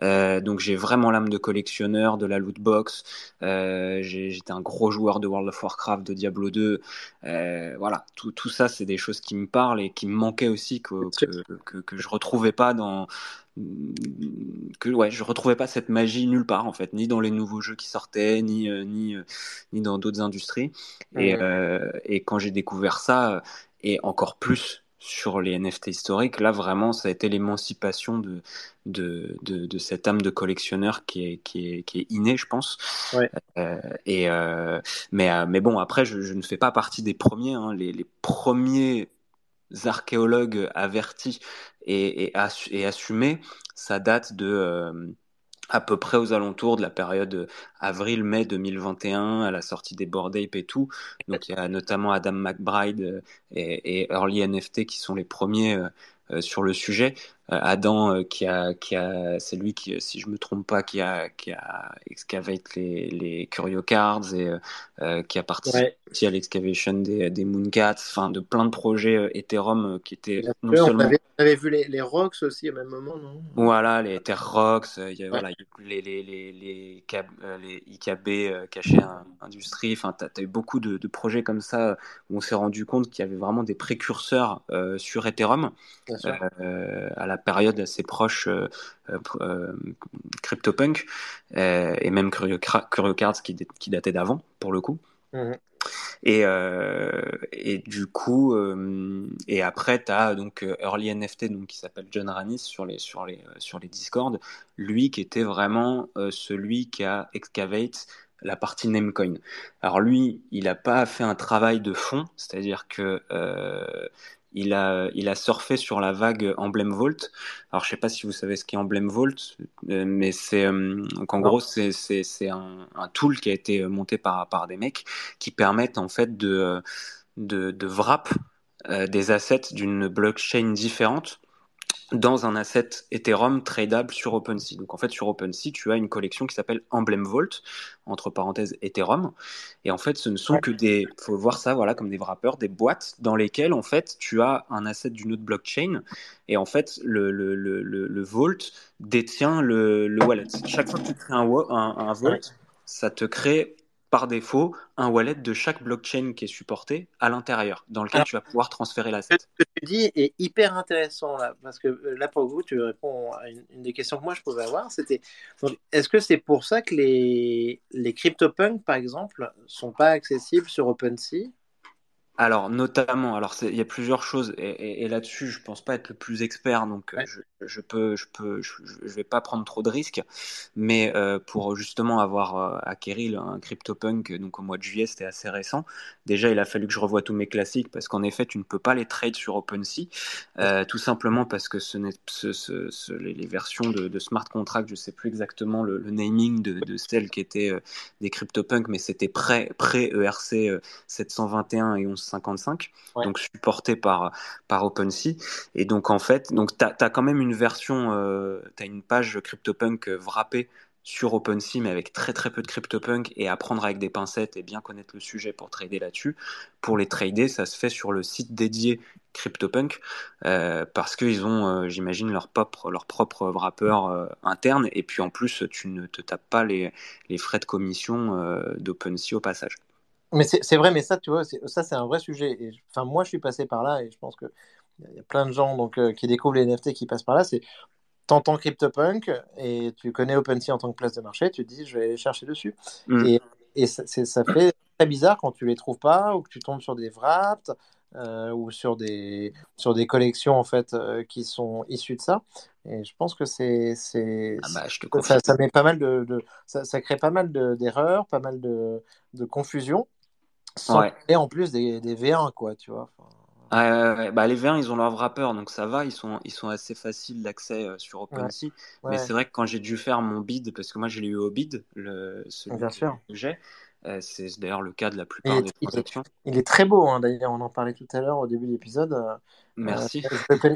Euh, donc j'ai vraiment l'âme de collectionneur, de la loot box. Euh, j'étais un gros joueur de World of Warcraft, de Diablo 2. voilà, tout, tout ça, c'est des choses qui me parlent et qui me manquaient aussi que, que, que, que je retrouvais pas dans que ouais, je retrouvais pas cette magie nulle part en fait, ni dans les nouveaux jeux qui sortaient, ni euh, ni euh, ni dans d'autres industries. Et, euh, et quand j'ai découvert ça, et encore plus sur les NFT historiques, là vraiment, ça a été l'émancipation de, de, de, de, cette âme de collectionneur qui est, qui est, qui est innée, je pense. Ouais. et mais, mais bon, après, je, je, ne fais pas partie des premiers. Hein. Les, les premiers archéologues avertis et, et, assumés, ça date de euh, à peu près aux alentours de la période avril-mai 2021, à la sortie des Bored Ape et tout. Donc il y a notamment Adam McBride euh, et, Early NFT qui sont les premiers euh, sur le sujet. Adam qui a, qui a, c'est lui qui, si je me trompe pas, qui a, qui a les, les Curio Cards et qui a participé à l'excavation des, des Mooncats, enfin de plein de projets Ethereum qui étaient non seulement. On avait, vu les, les, Rocks aussi au même moment, non? Voilà, les Ether Rocks, il y a, voilà, les, les, les, les, les IKB cachés industrie, enfin tu as, eu beaucoup de, de, projets comme ça où on s'est rendu compte qu'il y avait vraiment des précurseurs sur Ethereum à la période assez proche euh, euh, euh, CryptoPunk et même CurioCards qui, qui datait d'avant pour le coup. Mhm. Et, et du coup, et après, tu as donc Early NFT donc, qui s'appelle John Ranis sur les, sur, les, sur les Discord, lui qui était vraiment celui qui a excavate la partie Namecoin. Alors lui, il n'a pas fait un travail de fond, c'est-à-dire que il a, il a surfé sur la vague Emblem Vault. Alors, je sais pas si vous savez ce qu'est Emblem Vault, euh, mais c'est euh, donc en gros c'est c'est un, un, tool qui a été monté par par des mecs qui permettent en fait de de, de wrap euh, des assets d'une blockchain différente dans un asset Ethereum tradable sur OpenSea. Donc en fait sur OpenSea, tu as une collection qui s'appelle Emblem Vault entre parenthèses Ethereum et en fait ce ne sont que des faut voir ça voilà comme des wrappers, des boîtes dans lesquelles en fait tu as un asset d'une autre blockchain et en fait le le, le, le, Vault détient le, le wallet. Chaque fois que tu crées un, un, un Vault, ça te crée par défaut un wallet de chaque blockchain qui est supporté à l'intérieur, dans lequel tu vas pouvoir transférer l'asset. Ce que tu dis est hyper intéressant là, parce que euh, là pour vous, tu réponds à une, des questions que moi je pouvais avoir, c'était est-ce que c'est pour ça que les, les CryptoPunks, par exemple, sont pas accessibles sur OpenSea? Alors, notamment, alors il y a plusieurs choses, et, là-dessus, je pense pas être le plus expert, donc euh, je, je, peux, je peux, je, vais pas prendre trop de risques, mais euh, pour justement avoir euh, acquéri un CryptoPunk, donc au mois de juillet, c'était assez récent. Déjà, il a fallu que je revoie tous mes classiques parce qu'en effet, tu ne peux pas les trade sur OpenSea, tout simplement parce que ce n'est, ce, ce, les, versions de, smart contract, je sais plus exactement le, naming de, de, celles qui étaient des CryptoPunk, mais c'était pré, pré ERC 721 et 11 55, donc supporté par, par OpenSea. Et donc, en fait, donc tu as, quand même une version, euh, tu as une page CryptoPunk euh, wrappée sur OpenSea, mais avec très très peu de CryptoPunk et apprendre avec des pincettes et bien connaître le sujet pour trader là-dessus. Pour les trader, ça se fait sur le site dédié CryptoPunk euh, parce qu'ils ont, j'imagine, leur propre, leur propre wrapper interne et puis en plus, tu ne te tapes pas les, les frais de commission d'OpenSea au passage. Mais c'est vrai, mais ça, tu vois, ça, c'est un vrai sujet. Et, enfin, moi, je suis passé par là et je pense qu'il y a plein de gens donc, euh, qui découvrent les NFT qui passent par là. C'est t'entends CryptoPunk et tu connais OpenSea en tant que place de marché, tu te dis, je vais aller chercher dessus. Mm. Et, et ça, ça, fait très bizarre quand tu les trouves pas ou que tu tombes sur des wraps euh, ou sur des, sur des collections en fait euh, qui sont issues de ça. Et je pense que c'est, Ah bah, je te ça, ça met pas mal de, de- ça, ça crée pas mal de- d'erreurs, pas mal de, de confusion, sans Ouais. et en plus des, des V1, quoi, tu vois. Enfin. Bah, les V1, ils ont leur wrapper, donc ça va, ils sont, ils sont assez faciles d'accès euh, sur ouais, OpenSea. Mais c'est vrai que quand j'ai dû faire mon bid, parce que moi je l'ai eu au bid, le, celui bien que, sûr. que j'ai, euh, c'est d'ailleurs le cas de la plupart est, des il est, transactions. il est très beau, hein, d'ailleurs, on en parlait tout à l'heure au début de l'épisode. Euh, Merci.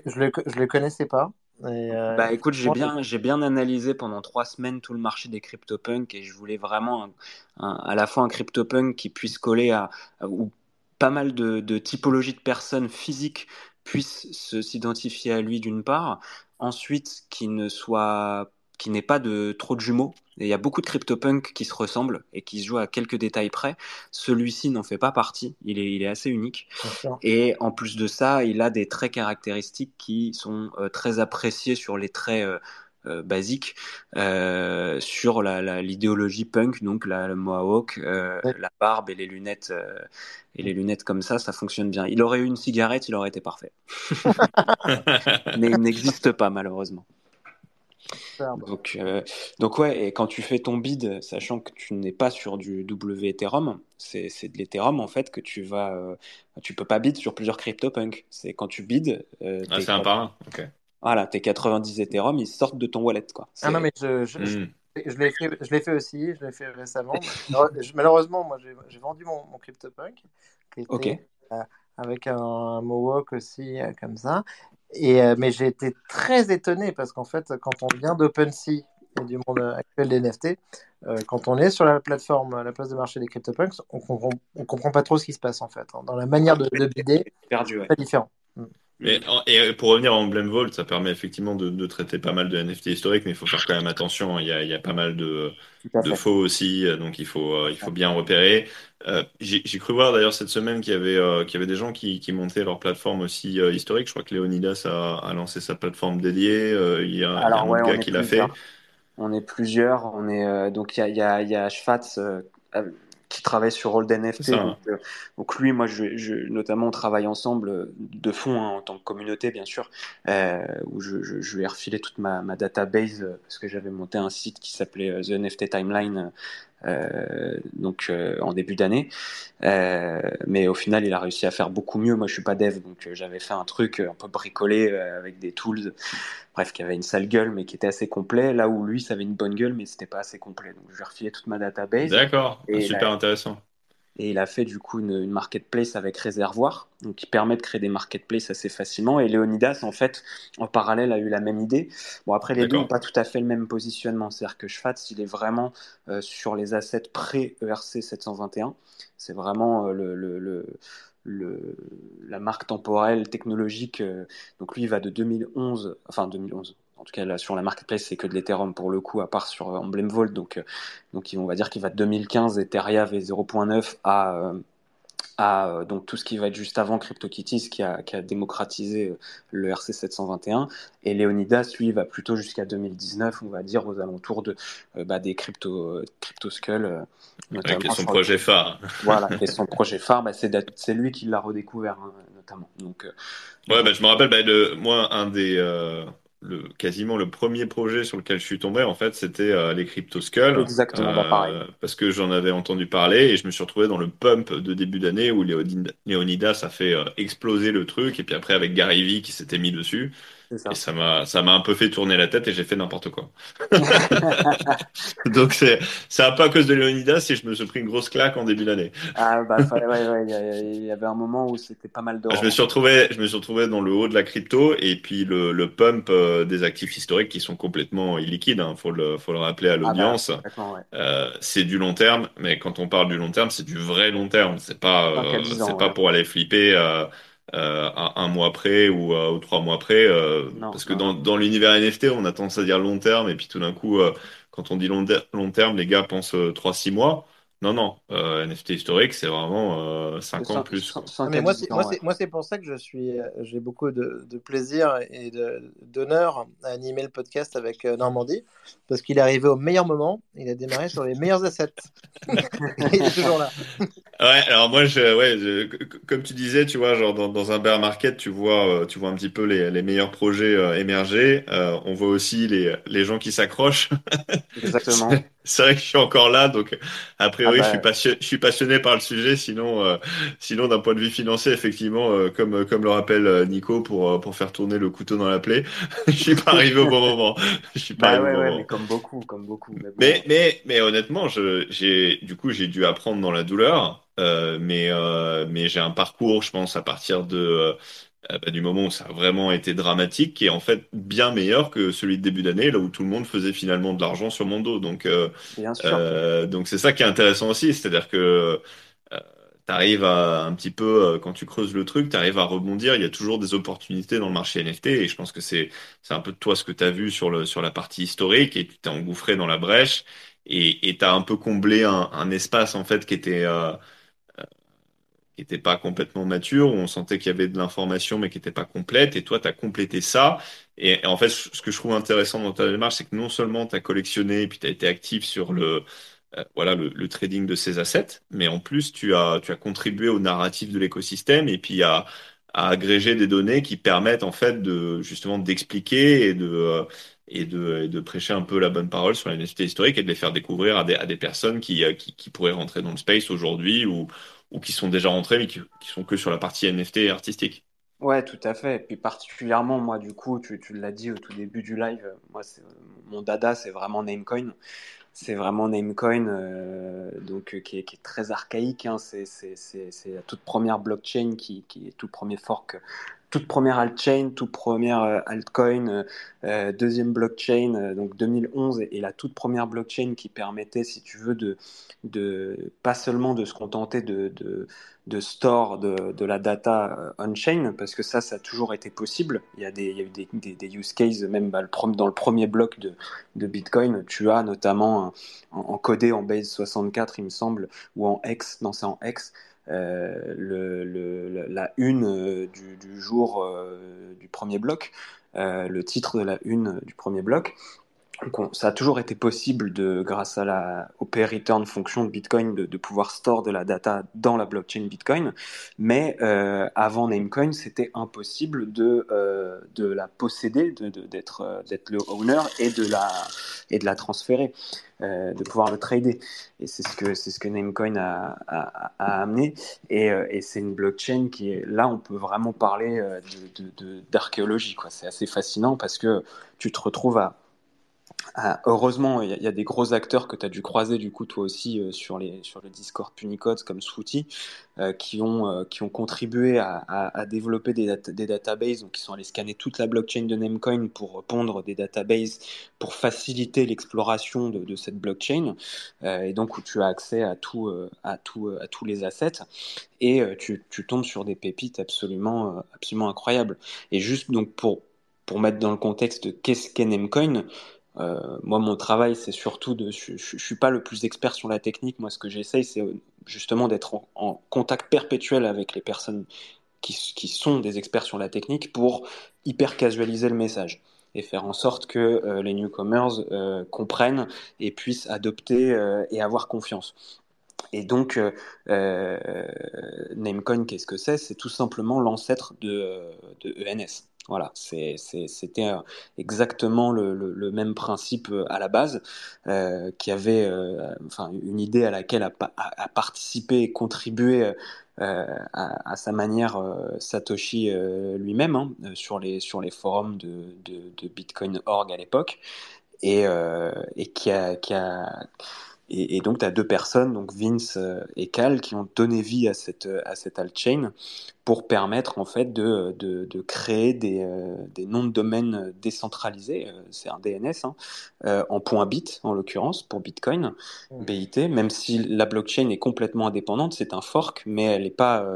je le, je le connaissais pas. Et, euh, Bah écoute, j'ai bien, j'ai bien analysé pendant trois semaines tout le marché des CryptoPunks et je voulais vraiment un- un- à la fois un CryptoPunk qui puisse coller à, à- où pas mal de, de typologies de personnes physiques puissent se- s'identifier à lui d'une part, ensuite qui ne soit, qui n'ait pas de trop de jumeaux. Et il y a beaucoup de CryptoPunks qui se ressemblent et qui se jouent à quelques détails près. Celui-ci n'en fait pas partie. Il est, il est assez unique. Et en plus de ça, il a des traits caractéristiques qui sont euh, très appréciés sur les traits euh, euh, basiques, sur l'idéologie punk, donc la, le mohawk, Ouais. la barbe et les lunettes et les lunettes comme ça, ça fonctionne bien. Il aurait eu une cigarette, il aurait été parfait. Mais il n'existe pas malheureusement. Donc, euh, donc ouais, et quand tu fais ton bid, sachant que tu n'es pas sur du W Ethereum, c'est c'est de l'Ethereum en fait que tu vas, euh, tu peux pas bid sur plusieurs CryptoPunks. C'est quand tu bid, euh, Ah, c'est un par un. Ok. voilà, tes 90 Ethereum, ils sortent de ton wallet quoi. Ah non, mais je, je, je, Hmm. je l'ai fait, je l'ai fait aussi, je l'ai fait récemment. Malheureusement, moi, j'ai j'ai vendu mon, mon CryptoPunk, qui ok. était euh, avec un, un Mohawk aussi, euh, comme ça. Et, euh, mais j'ai été très étonné parce qu'en fait, quand on vient d'OpenSea et du monde actuel des NFT, euh, quand on est sur la plateforme, la place de marché des CryptoPunks, on comprend, on comprend pas trop ce qui se passe en fait. hein. Dans la manière de, de bider, Perdu, ouais. c'est très différent. Mm. Mais, et pour revenir à Emblem Vault, ça permet effectivement de, de traiter pas mal de NFT historiques, mais il faut faire quand même attention. Il y a, il y a pas mal de, faux aussi, euh, donc il faut, euh, il faut bien repérer. Euh, j'ai cru voir d'ailleurs cette semaine qu'il y avait, euh, qu'il y avait des gens qui, qui montaient leur plateforme aussi euh, historique. Je crois que Leonidas a, a lancé sa plateforme dédiée. Euh, il y a, il y a Alors un ouais, gars qui l'a fait. On est plusieurs. On est euh, donc il y a, il y a, il y a Schfatz euh, euh, qui travaille sur C'est NFT. Donc, euh, donc lui, moi, je, je, notamment, on travaille ensemble euh, de fond hein, en tant que communauté, bien sûr, euh, où je, lui ai refilé toute ma, ma database euh, parce que j'avais monté un site qui s'appelait The NFT Timeline. Euh, donc euh, en début d'année, Euh, mais au final il a réussi à faire beaucoup mieux. Moi je suis pas dev, donc j'avais fait un truc un peu bricolé avec des tools, bref qui avait une sale gueule mais qui était assez complet. Là où lui ça avait une bonne gueule mais c'était pas assez complet. Donc je lui ai refilé toute ma database D'accord, il super intéressant. Et il a fait du coup une, une marketplace avec réservoir, donc qui permet de créer des marketplaces assez facilement. Et Leonidas, en fait, en parallèle, a eu la même idée. Bon, après, les deux n'ont pas tout à fait le même positionnement. C'est-à-dire que Schfatz, il est vraiment euh, sur les assets pré-ERC 721. C'est vraiment euh, le, le, le, le- la marque temporelle technologique. euh, donc lui, il va de 2011, enfin 2011. En tout cas, là, sur la marketplace, c'est que de l'Ethereum pour le coup, à part sur euh, Emblem Vault. Donc, euh, donc on va dire qu'il va de 2015 Etheria V0.9 à, euh, à donc tout ce qui va être juste avant CryptoKitties qui a, qui a démocratisé le RC 721 et Leonidas lui va plutôt jusqu'à 2019 on va dire aux alentours de euh, bah, des crypto euh, crypto skull euh, notamment Avec son projet phare. voilà et son projet phare bah, c'est lui qui l'a redécouvert hein, notamment donc Ouais, bah, je me rappelle, bah, de, moi, un des, le, quasiment le premier projet sur lequel je suis tombé, en fait, c'était euh, les Crypto Skull, exactement bah, pareil. Euh, parce que j'en avais entendu parler et je me suis retrouvé dans le pump de début d'année où Léonidas a fait euh, exploser le truc, et puis après avec Gary Vee qui s'était mis dessus, ça et ça m'a, ça m'a un peu fait tourner la tête et j'ai fait n'importe quoi. Donc c'est, c'est un peu à cause de Léonidas si je me suis pris une grosse claque en début d'année. ah bah ouais, ouais, il y, avait un moment où c'était pas mal d'or Je me suis retrouvé, je me suis retrouvé dans le haut de la crypto et puis le, le pump euh, des actifs historiques qui sont complètement illiquides. Hein, faut le, faut le rappeler à ah bah l'audience. ouais Euh, c'est du long terme, mais quand on parle du long terme, c'est du vrai long terme. C'est pas, euh, c'est pas pour aller flipper euh, euh, à un mois près ou, euh, ou trois mois près. euh, non parce que non dans, non dans l'univers NFT, on a tendance à dire long terme et puis tout d'un coup, euh, quand on dit long, long terme, les gars pensent euh, trois six mois. Non, non, euh, NFT historique, c'est vraiment 5 ans plus. mais moi, c'est pour ça que je suis, j'ai beaucoup de, plaisir et d'honneur à animer le podcast avec Normandie, parce qu'il est arrivé au meilleur moment, il a démarré sur les meilleurs assets. il est toujours là. Ouais, alors moi, je, ouais, comme tu disais, tu vois, genre dans, un bear market, tu vois, tu vois un petit peu les, les meilleurs projets émerger. on voit aussi les, les gens qui s'accrochent. Exactement. C'est vrai que je suis encore là, donc a priori, ah je, suis bah. je suis passionné par le sujet. Sinon, euh, sinon d'un point de vue financier, effectivement, euh, comme, comme le rappelle euh, Nico, pour, pour faire tourner le couteau dans la plaie, je suis pas arrivé au bon moment. Je suis pas bah ouais, mais comme beaucoup, comme beaucoup. Mais, mais, mais, honnêtement, je, j'ai, du coup, j'ai dû apprendre dans la douleur. mais mais j'ai un parcours, je pense, à partir de euh, bah, du moment où ça a vraiment été dramatique, qui est en fait bien meilleur que celui de début d'année, là où tout le monde faisait finalement de l'argent sur mon dos. Donc, euh, euh, donc c'est ça qui est intéressant aussi, c'est-à-dire que tu arrives à un petit peu, quand tu creuses le truc, tu arrives à rebondir. Il y a toujours des opportunités dans le marché NFT, et je pense que c'est c'est un peu de toi ce que tu as vu sur le sur la partie historique, et tu t'es engouffré dans la brèche, et tu as un peu comblé un, un, espace en fait qui était qui n'était pas complètement mature, où on sentait qu'il y avait de l'information mais qui n'était pas complète, et toi, tu as complété ça. Et, en fait, ce que je trouve intéressant dans ta démarche, c'est que non seulement tu as collectionné, et puis tu as été actif sur le, euh, voilà, le, trading de ces assets, mais en plus, tu as, tu as contribué au narratif de l'écosystème, et puis à, agréger des données qui permettent en fait de justement d'expliquer et de euh, et de, de, prêcher un peu la bonne parole sur la NFT historique et de les faire découvrir à des, à des personnes qui, euh, qui, qui pourraient rentrer dans le space aujourd'hui ou, ou qui sont déjà rentrés mais qui, sont que sur la partie NFT artistique. Ouais, tout à fait. Et puis particulièrement, moi, du coup, tu, tu l'as dit au tout début du live, moi, mon dada, c'est vraiment Namecoin. C'est vraiment Namecoin, euh, donc, qui est, qui, est, très archaïque. Hein. C'est la toute première blockchain, qui, qui est tout premier fork toute première altchain, toute première euh, altcoin, euh, euh, deuxième blockchain, donc 2011, et, la toute première blockchain qui permettait, si tu veux, de, pas seulement de se contenter de, store de, la data on-chain, parce que ça, ça a toujours été possible. Il y a, eu des, use cases, même bah, dans le premier bloc de, Bitcoin, tu as notamment encodé en base 64, il me semble, ou en X, non c'est en X, euh, la une euh, du, du jour euh, du premier bloc, le titre de la une du premier bloc. Donc ça a toujours été possible de, grâce à la au pay return fonction de Bitcoin, de, pouvoir store de la data dans la blockchain Bitcoin. Mais euh, avant Namecoin, c'était impossible de euh, de la posséder, de d'être d'être le owner et de la et de la transférer. Euh, de pouvoir le trader. Et c'est ce que ce que Namecoin a, amené. Et, euh, c'est une blockchain qui est là, on peut vraiment parler euh, d'archéologie. De, de. C'est assez fascinant parce que tu te retrouves à ah, heureusement, il y, a des gros acteurs que tu as dû croiser du coup toi aussi euh, sur, les, sur le Discord Punicode comme Swooty euh, qui, ont, euh, qui ont contribué à, à, développer des, des, databases, donc qui sont allés scanner toute la blockchain de Namecoin pour pondre des databases pour faciliter l'exploration de, de, cette blockchain, et donc où tu as accès à, tout, à, tout, à tous les assets, et tu, tu, tombes sur des pépites absolument, absolument incroyables. Et juste donc pour, pour mettre dans le contexte qu'est-ce qu'est Namecoin, euh, moi, mon travail, c'est surtout de. Je, je, suis pas le plus expert sur la technique. Moi, ce que j'essaye, c'est euh, justement d'être en, contact perpétuel avec les personnes qui, sont des experts sur la technique pour hyper casualiser le message et faire en sorte que euh, les newcomers comprennent et puissent adopter et avoir confiance. Et donc, Namecoin, qu'est-ce que c'est? C'est tout simplement l'ancêtre de ENS. Voilà, c'était euh, exactement le, même principe euh, à la base, euh, qui avait enfin, une idée à laquelle a, participé et contribué à, sa manière Satoshi lui-même hein, sur, les, sur les forums de, de, Bitcoin.org à l'époque, et, qui a et, donc, tu as deux personnes, donc Vince euh, et Cal, qui ont donné vie à cette, euh, à cette altchain pour permettre en fait de, de, de créer des, euh, des, noms de domaine décentralisés, c'est un DNS, hein, en point bit en l'occurrence pour Bitcoin, BIT, même si la blockchain est complètement indépendante, c'est un fork, mais elle n'est pas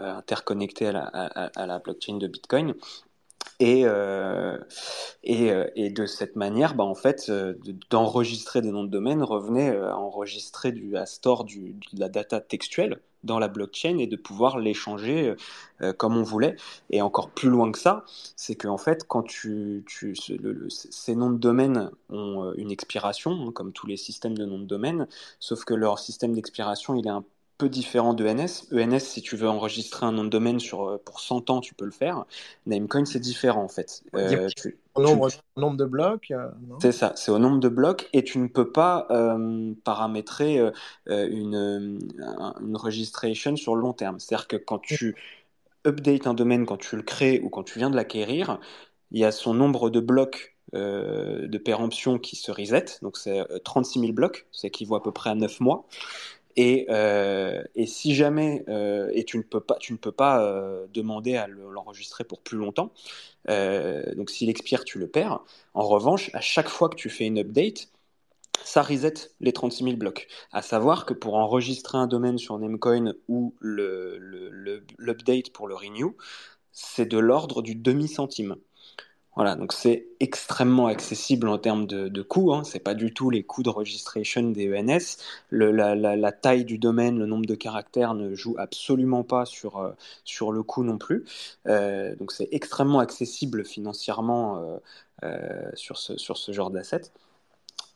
interconnectée à la, à, à la blockchain de Bitcoin. Et, euh, et, euh, et, de cette manière, bah, en fait, euh, d'enregistrer des noms de domaine revenait à enregistrer du, à store du, de la data textuelle dans la blockchain et de pouvoir l'échanger comme on voulait. Et encore plus loin que ça, c'est qu'en fait, quand tu, ces noms de domaine ont une expiration, hein, comme tous les systèmes de noms de domaine, sauf que leur système d'expiration, il est un peu différent de ENS. ENS, si tu veux enregistrer un nom de domaine sur, euh, pour 100 ans, tu peux le faire. Namecoin, c'est différent en fait. Euh, au nombre, nombre, de blocs euh, C'est ça, c'est au nombre de blocs et tu ne peux pas paramétrer une, une registration sur le long terme. C'est-à-dire que quand tu updates un domaine, quand tu le crées ou quand tu viens de l'acquérir, il y a son nombre de blocs de péremption qui se reset, donc c'est 36 000 blocs, c'est équivaut à peu près à 9 mois. Et, euh, et, si jamais, euh, et tu ne peux pas, tu ne peux pas euh, demander à l'enregistrer pour plus longtemps, donc s'il expire, tu le perds. En revanche, à chaque fois que tu fais une update, ça reset les 36 000 blocs. À savoir que pour enregistrer un domaine sur Namecoin ou l'update le, pour le renew, c'est de l'ordre du demi-centime. Voilà, donc c'est extrêmement accessible en termes de, coûts. Hein. C'est pas du tout les coûts de registration des ENS. La, taille du domaine, le nombre de caractères ne joue absolument pas sur, euh, sur le coût non plus. Euh, donc c'est extrêmement accessible financièrement euh, sur, ce, sur ce genre d'assets.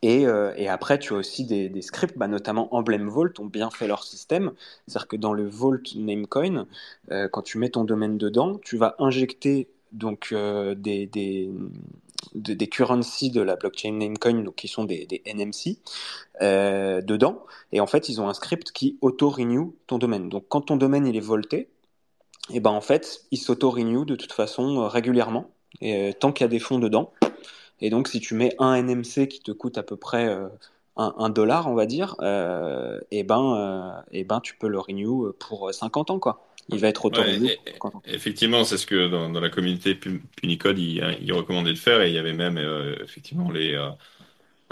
Et, après, tu as aussi des, scripts, bah, notamment Emblem Vault, ont bien fait leur système. C'est-à-dire que dans le Vault Namecoin, quand tu mets ton domaine dedans, tu vas injecter donc euh, des, des, des, currencies de la blockchain Namecoin, donc qui sont des, NMC, euh, dedans. Et en fait, ils ont un script qui auto-renew ton domaine. Donc quand ton domaine il est volté, et ben en fait, il s'auto-renew de toute façon euh, régulièrement, et, tant qu'il y a des fonds dedans. Et donc si tu mets un NMC qui te coûte à peu près un, un, dollar, on va dire, et ben, et ben tu peux le renew pour 50 ans, quoi il va être autorisé. effectivement, c'est ce que dans, dans, la communauté Punicode, il, il, recommandait de faire et il y avait même euh, effectivement les, euh,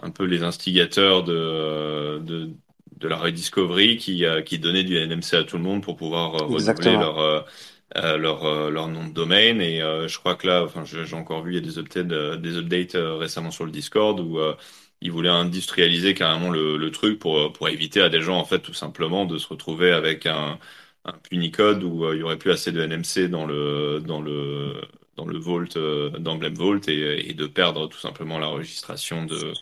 un peu les instigateurs de, de, de la rediscovery qui, euh, qui donnaient du NMC à tout le monde pour pouvoir renouveler leur, leur, leur nom de domaine. Et je crois que là, enfin, j'ai encore vu, il y a des updates, des updates récemment sur le Discord où ils voulaient industrialiser carrément le, le, truc pour, pour éviter à des gens, en fait, tout simplement, de se retrouver avec un un Punicode où euh, il y aurait plus assez de NMC dans le dans le dans le vault euh, d'Emblem Vault et, de perdre tout simplement la registration de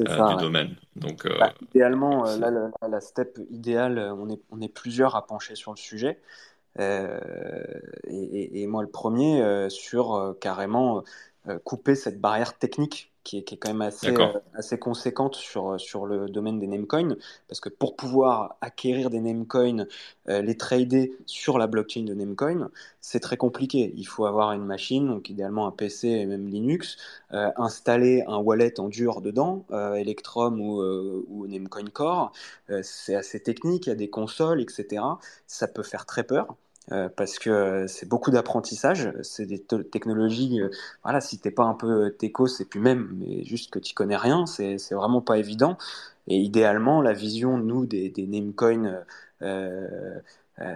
euh, du domaine. Donc bah, idéalement là la, step idéale on est on est plusieurs à pencher sur le sujet. Et, et, moi le premier sur carrément couper cette barrière technique qui est, quand même assez, euh, assez conséquente sur, euh, sur le domaine des namecoins, parce que pour pouvoir acquérir des namecoins, euh, les trader sur la blockchain de namecoin, c'est très compliqué. Il faut avoir une machine, donc idéalement un PC et même Linux, installer un wallet en dur dedans, Electrum ou, ou Namecoin Core. c'est assez technique, il y a des consoles, etc. Ça peut faire très peur. Euh, parce que euh, c'est beaucoup d'apprentissage, c'est des technologies, euh, voilà, si t'es pas un peu techos et puis même, mais juste que tu connais rien, c'est vraiment pas évident. Et idéalement, la vision, nous, des, des namecoins,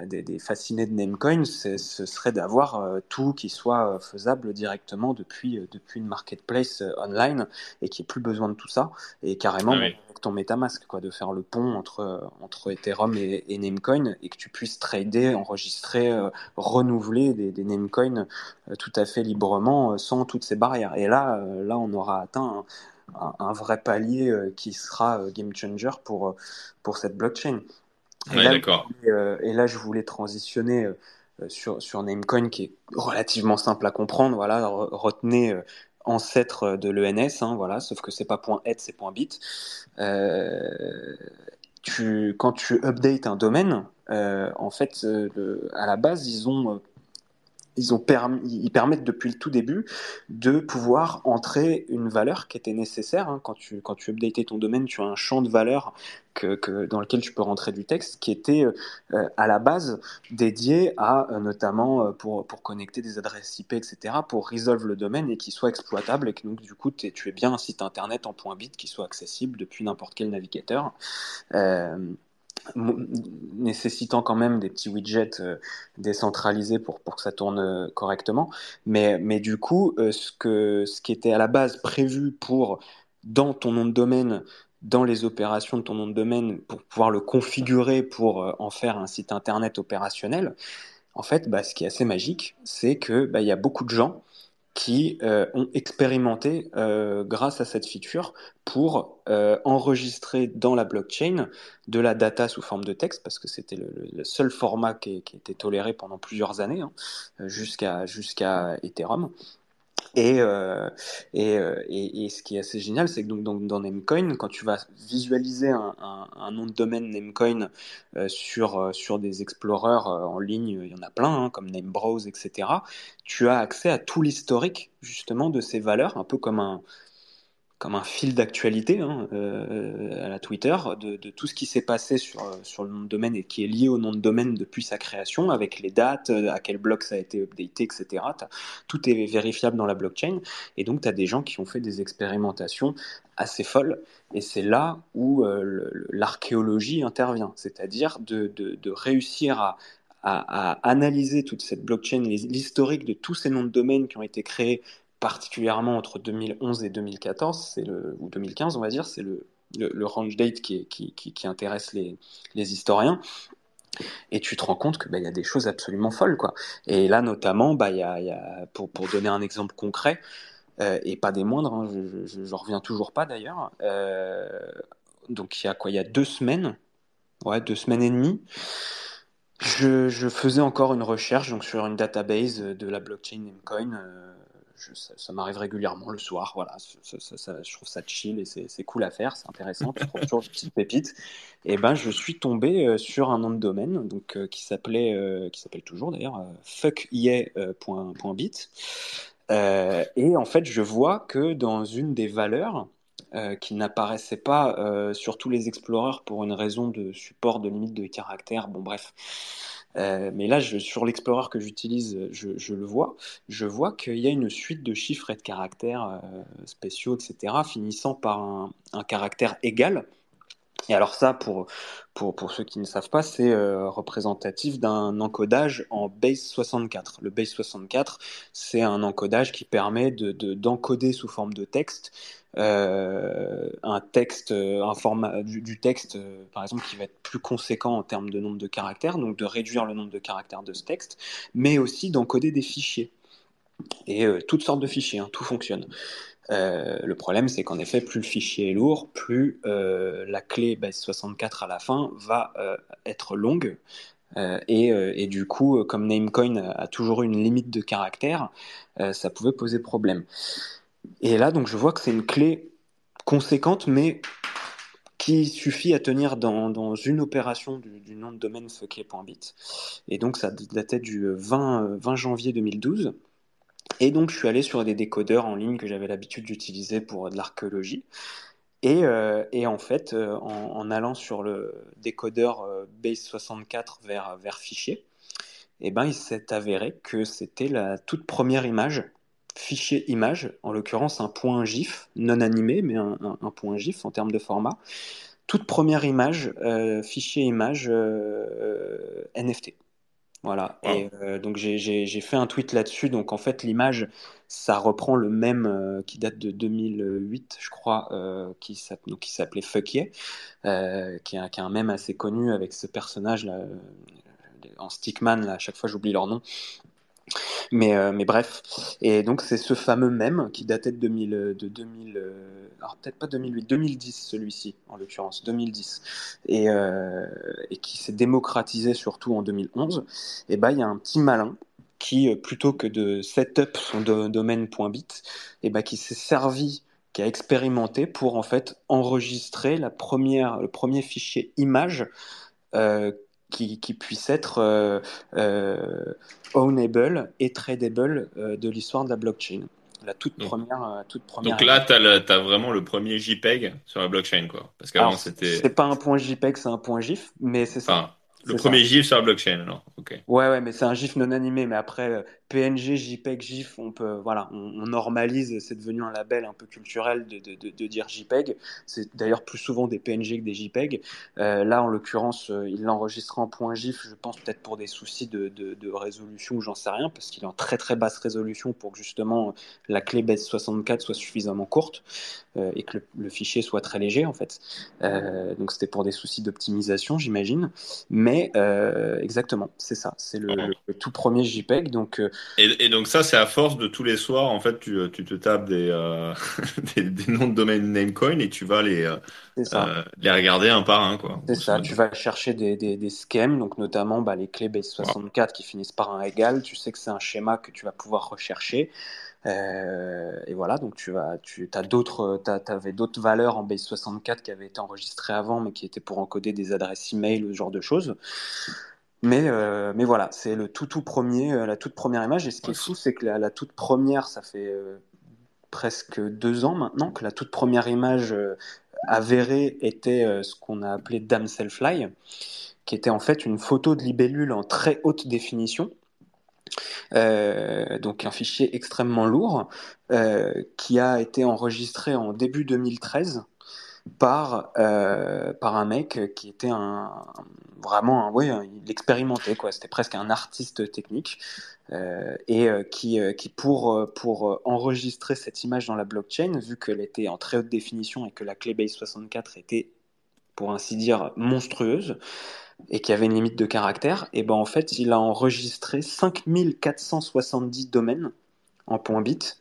des, des, fascinés de namecoin, ce serait d'avoir tout qui soit faisable directement depuis, depuis une marketplace online et qui ait plus besoin de tout ça. Et carrément, ah ton MetaMask, quoi, de faire le pont entre, entre Ethereum et, Namecoin et que tu puisses trader, enregistrer, euh, renouveler des, des Namecoins euh, tout à fait librement euh, sans toutes ces barrières. Et là, là on aura atteint un, vrai palier qui sera game changer pour, pour cette blockchain. Et, là, et là, je voulais transitionner sur, sur Namecoin qui est relativement simple à comprendre. Voilà, retenez ancêtre de l'ENS, hein, voilà, sauf que c'est pas .het, c'est .bit. Euh, tu, quand tu updates un domaine, euh, en fait, euh, à la base, ils ont ils, ont permis, ils permettent depuis le tout début de pouvoir entrer une valeur qui était nécessaire. Hein. Quand, tu, quand tu updatais ton domaine, tu as un champ de valeur que, dans lequel tu peux rentrer du texte qui était euh, à la base dédié à euh, notamment euh, pour, pour connecter des adresses IP, etc., pour résolver le domaine et qui soit exploitable et que donc du coup tu es bien un site internet en point bit qui soit accessible depuis n'importe quel navigateur. Nécessitant quand même des petits widgets euh, décentralisés pour, pour que ça tourne euh, correctement. Mais, mais du coup, euh, ce, que, ce qui était à la base prévu pour, dans ton nom de domaine, dans les opérations de ton nom de domaine, pour pouvoir le configurer pour en faire un site internet opérationnel, en fait, bah, ce qui est assez magique, c'est que bah, y a beaucoup de gens qui euh, ont expérimenté euh, grâce à cette feature pour euh, enregistrer dans la blockchain de la data sous forme de texte, parce que c'était le, seul format qui, était toléré pendant plusieurs années, hein, jusqu'à Ethereum. Euh, euh, et, et, ce qui est assez génial, c'est que donc, donc, dans Namecoin, quand tu vas visualiser un, un, nom de domaine Namecoin euh, sur, sur des explorers en ligne, il y en a plein, hein, comme NameBrowse, etc., tu as accès à tout l'historique justement de ces valeurs, un peu comme un, comme un fil d'actualité hein, euh, à la Twitter de, tout ce qui s'est passé sur, sur le nom de domaine et qui est lié au nom de domaine depuis sa création, avec les dates, à quel bloc ça a été updaté, etc. Tout est vérifiable dans la blockchain. Et donc, tu as des gens qui ont fait des expérimentations assez folles. Et c'est là où euh, l'archéologie intervient, c'est-à-dire de, de, réussir à, à, analyser toute cette blockchain, l'historique de tous ces noms de domaine qui ont été créés particulièrement entre 2011 et 2014, c'est le, ou 2015 on va dire, c'est le, le, range date qui, qui, qui, intéresse les, les, historiens. Et tu te rends compte qu'il bah, y a des choses absolument folles. Quoi. Et là, notamment, bah, y a, y a, pour, pour, donner un exemple concret, euh, et pas des moindres, hein, je, je, reviens toujours pas d'ailleurs, euh, donc il y a quoi? Il y a deux semaines, ouais, deux semaines et demie, je, je, faisais encore une recherche donc, sur une database de la blockchain Namecoin. Euh, ça, m'arrive régulièrement le soir. Voilà, je trouve ça chill et c'est cool à faire, c'est intéressant. Tu trouves toujours des petites pépites. Et ben, je suis tombé euh, sur un nom de domaine donc euh, qui s'appelait, euh, qui s'appelle toujours d'ailleurs, fuckye.bit. et en fait, je vois que dans une des valeurs qui n'apparaissait pas sur tous les explorers pour une raison de support de limite de caractère. Bon, bref. Euh, mais là, sur l'Explorer que j'utilise, je, le vois. Je vois qu'il y a une suite de chiffres et de caractères euh, spéciaux, etc., finissant par un, caractère égal. Et alors ça, pour, pour, pour ceux qui ne savent pas, c'est euh, représentatif d'un encodage en base 64. Le base 64, c'est un encodage qui permet de, d'encoder sous forme de texte euh, un texte, euh, un format du, texte, euh, par exemple, qui va être plus conséquent en termes de nombre de caractères, donc de réduire le nombre de caractères de ce texte, mais aussi d'encoder des fichiers. Et toutes sortes de fichiers, hein, tout fonctionne. le problème, c'est qu'en effet, plus le fichier est lourd, plus la clé base 64 à la fin va être longue. Et, et, du coup, comme Namecoin a toujours eu une limite de caractères, ça pouvait poser problème. Et là, donc, je vois que c'est une clé conséquente, mais qui suffit à tenir dans, une opération du, nom de domaine fuckey.bit. Et donc, ça datait du 20, 20 janvier 2012. Et donc, je suis allé sur des décodeurs en ligne que j'avais l'habitude d'utiliser pour de l'archéologie. Et, euh, en fait, euh, en, allant sur le décodeur euh, base64 vers, vers fichier, eh ben, il s'est avéré que c'était la toute première image fichier image, en l'occurrence un point GIF, non animé, mais un, point GIF en termes de format. Toute première image, euh, fichier image euh, euh, NFT. Voilà. Et donc j'ai fait un tweet là-dessus. Donc en fait, l'image, ça reprend le même qui date de 2008, je crois, qui s'appelait Fuck qui, est, qui est un mème assez connu avec ce personnage là, en stickman. Là, à chaque fois, j'oublie leur nom. Mais, euh, mais bref, et donc c'est ce fameux même qui datait de 2000, de 2000 euh, alors peut-être pas 2008, 2010 celui-ci en l'occurrence, 2010, et, euh, et qui s'est démocratisé surtout en 2011. Et ben il y a un petit malin qui plutôt que de setup son domaine.bit, et ben qui s'est servi qui a expérimenté pour en fait enregistrer la première, le premier fichier image euh, qui, qui puisse être euh, euh, ownable et tradable euh, de l'histoire de la blockchain. La toute première, toute première. Donc là, tu as, vraiment le premier JPEG sur la blockchain, quoi. Parce qu'avant, c'était. C'est pas un point JPEG, c'est un point GIF, mais c'est ça. Le premier GIF sur la blockchain, alors. Ouais, ouais, mais c'est un GIF non animé. Mais après, euh, PNG, JPEG, GIF, on peut, voilà, on, normalise. C'est devenu un label un peu culturel de, de, de, dire JPEG. C'est d'ailleurs plus souvent des PNG que des JPEG. Euh, là, en l'occurrence, euh, il l'enregistre en point GIF. Je pense peut-être pour des soucis de, de résolution, j'en sais rien, parce qu'il est en très très basse résolution pour que justement la clé base 64 soit suffisamment courte et que le, fichier soit très léger en fait. donc c'était pour des soucis d'optimisation, j'imagine. Mais exactement, c'est ça. C'est le, tout premier JPEG. Donc, euh, et, donc ça, c'est à force de tous les soirs, en fait, tu, tu te tapes des, euh, des, noms de domaine Namecoin et tu vas les, euh, les regarder un par un. quoi. C'est ça, tu vas chercher des, des, des scams, donc notamment bah, les clés base64 qui finissent par un égal. Tu sais que c'est un schéma que tu vas pouvoir rechercher. Et voilà, donc tu vas, tu as d'autres, avais d'autres valeurs en base 64 qui avaient été enregistrées avant, mais qui étaient pour encoder des adresses email, ce genre de choses. Mais, euh, mais voilà, c'est le tout tout premier, euh, la toute première image. Et ce qui est fou, c'est que la, toute première, ça fait euh, presque deux ans maintenant que la toute première image avérée était ce qu'on a appelé Damselfly, qui était en fait une photo de libellule en très haute définition. Donc un fichier extrêmement lourd qui a été enregistré en début 2013 par, par un mec qui était un, vraiment, oui, il expérimentait, quoi. C'était presque un artiste technique. Euh, et euh, qui, euh, qui, pour, pour enregistrer cette image dans la blockchain, vu qu'elle était en très haute définition et que la clé base 64 était, pour ainsi dire, monstrueuse, et qu'il y avait une limite de caractère, et ben en fait, il a enregistré 5470 domaines en point bit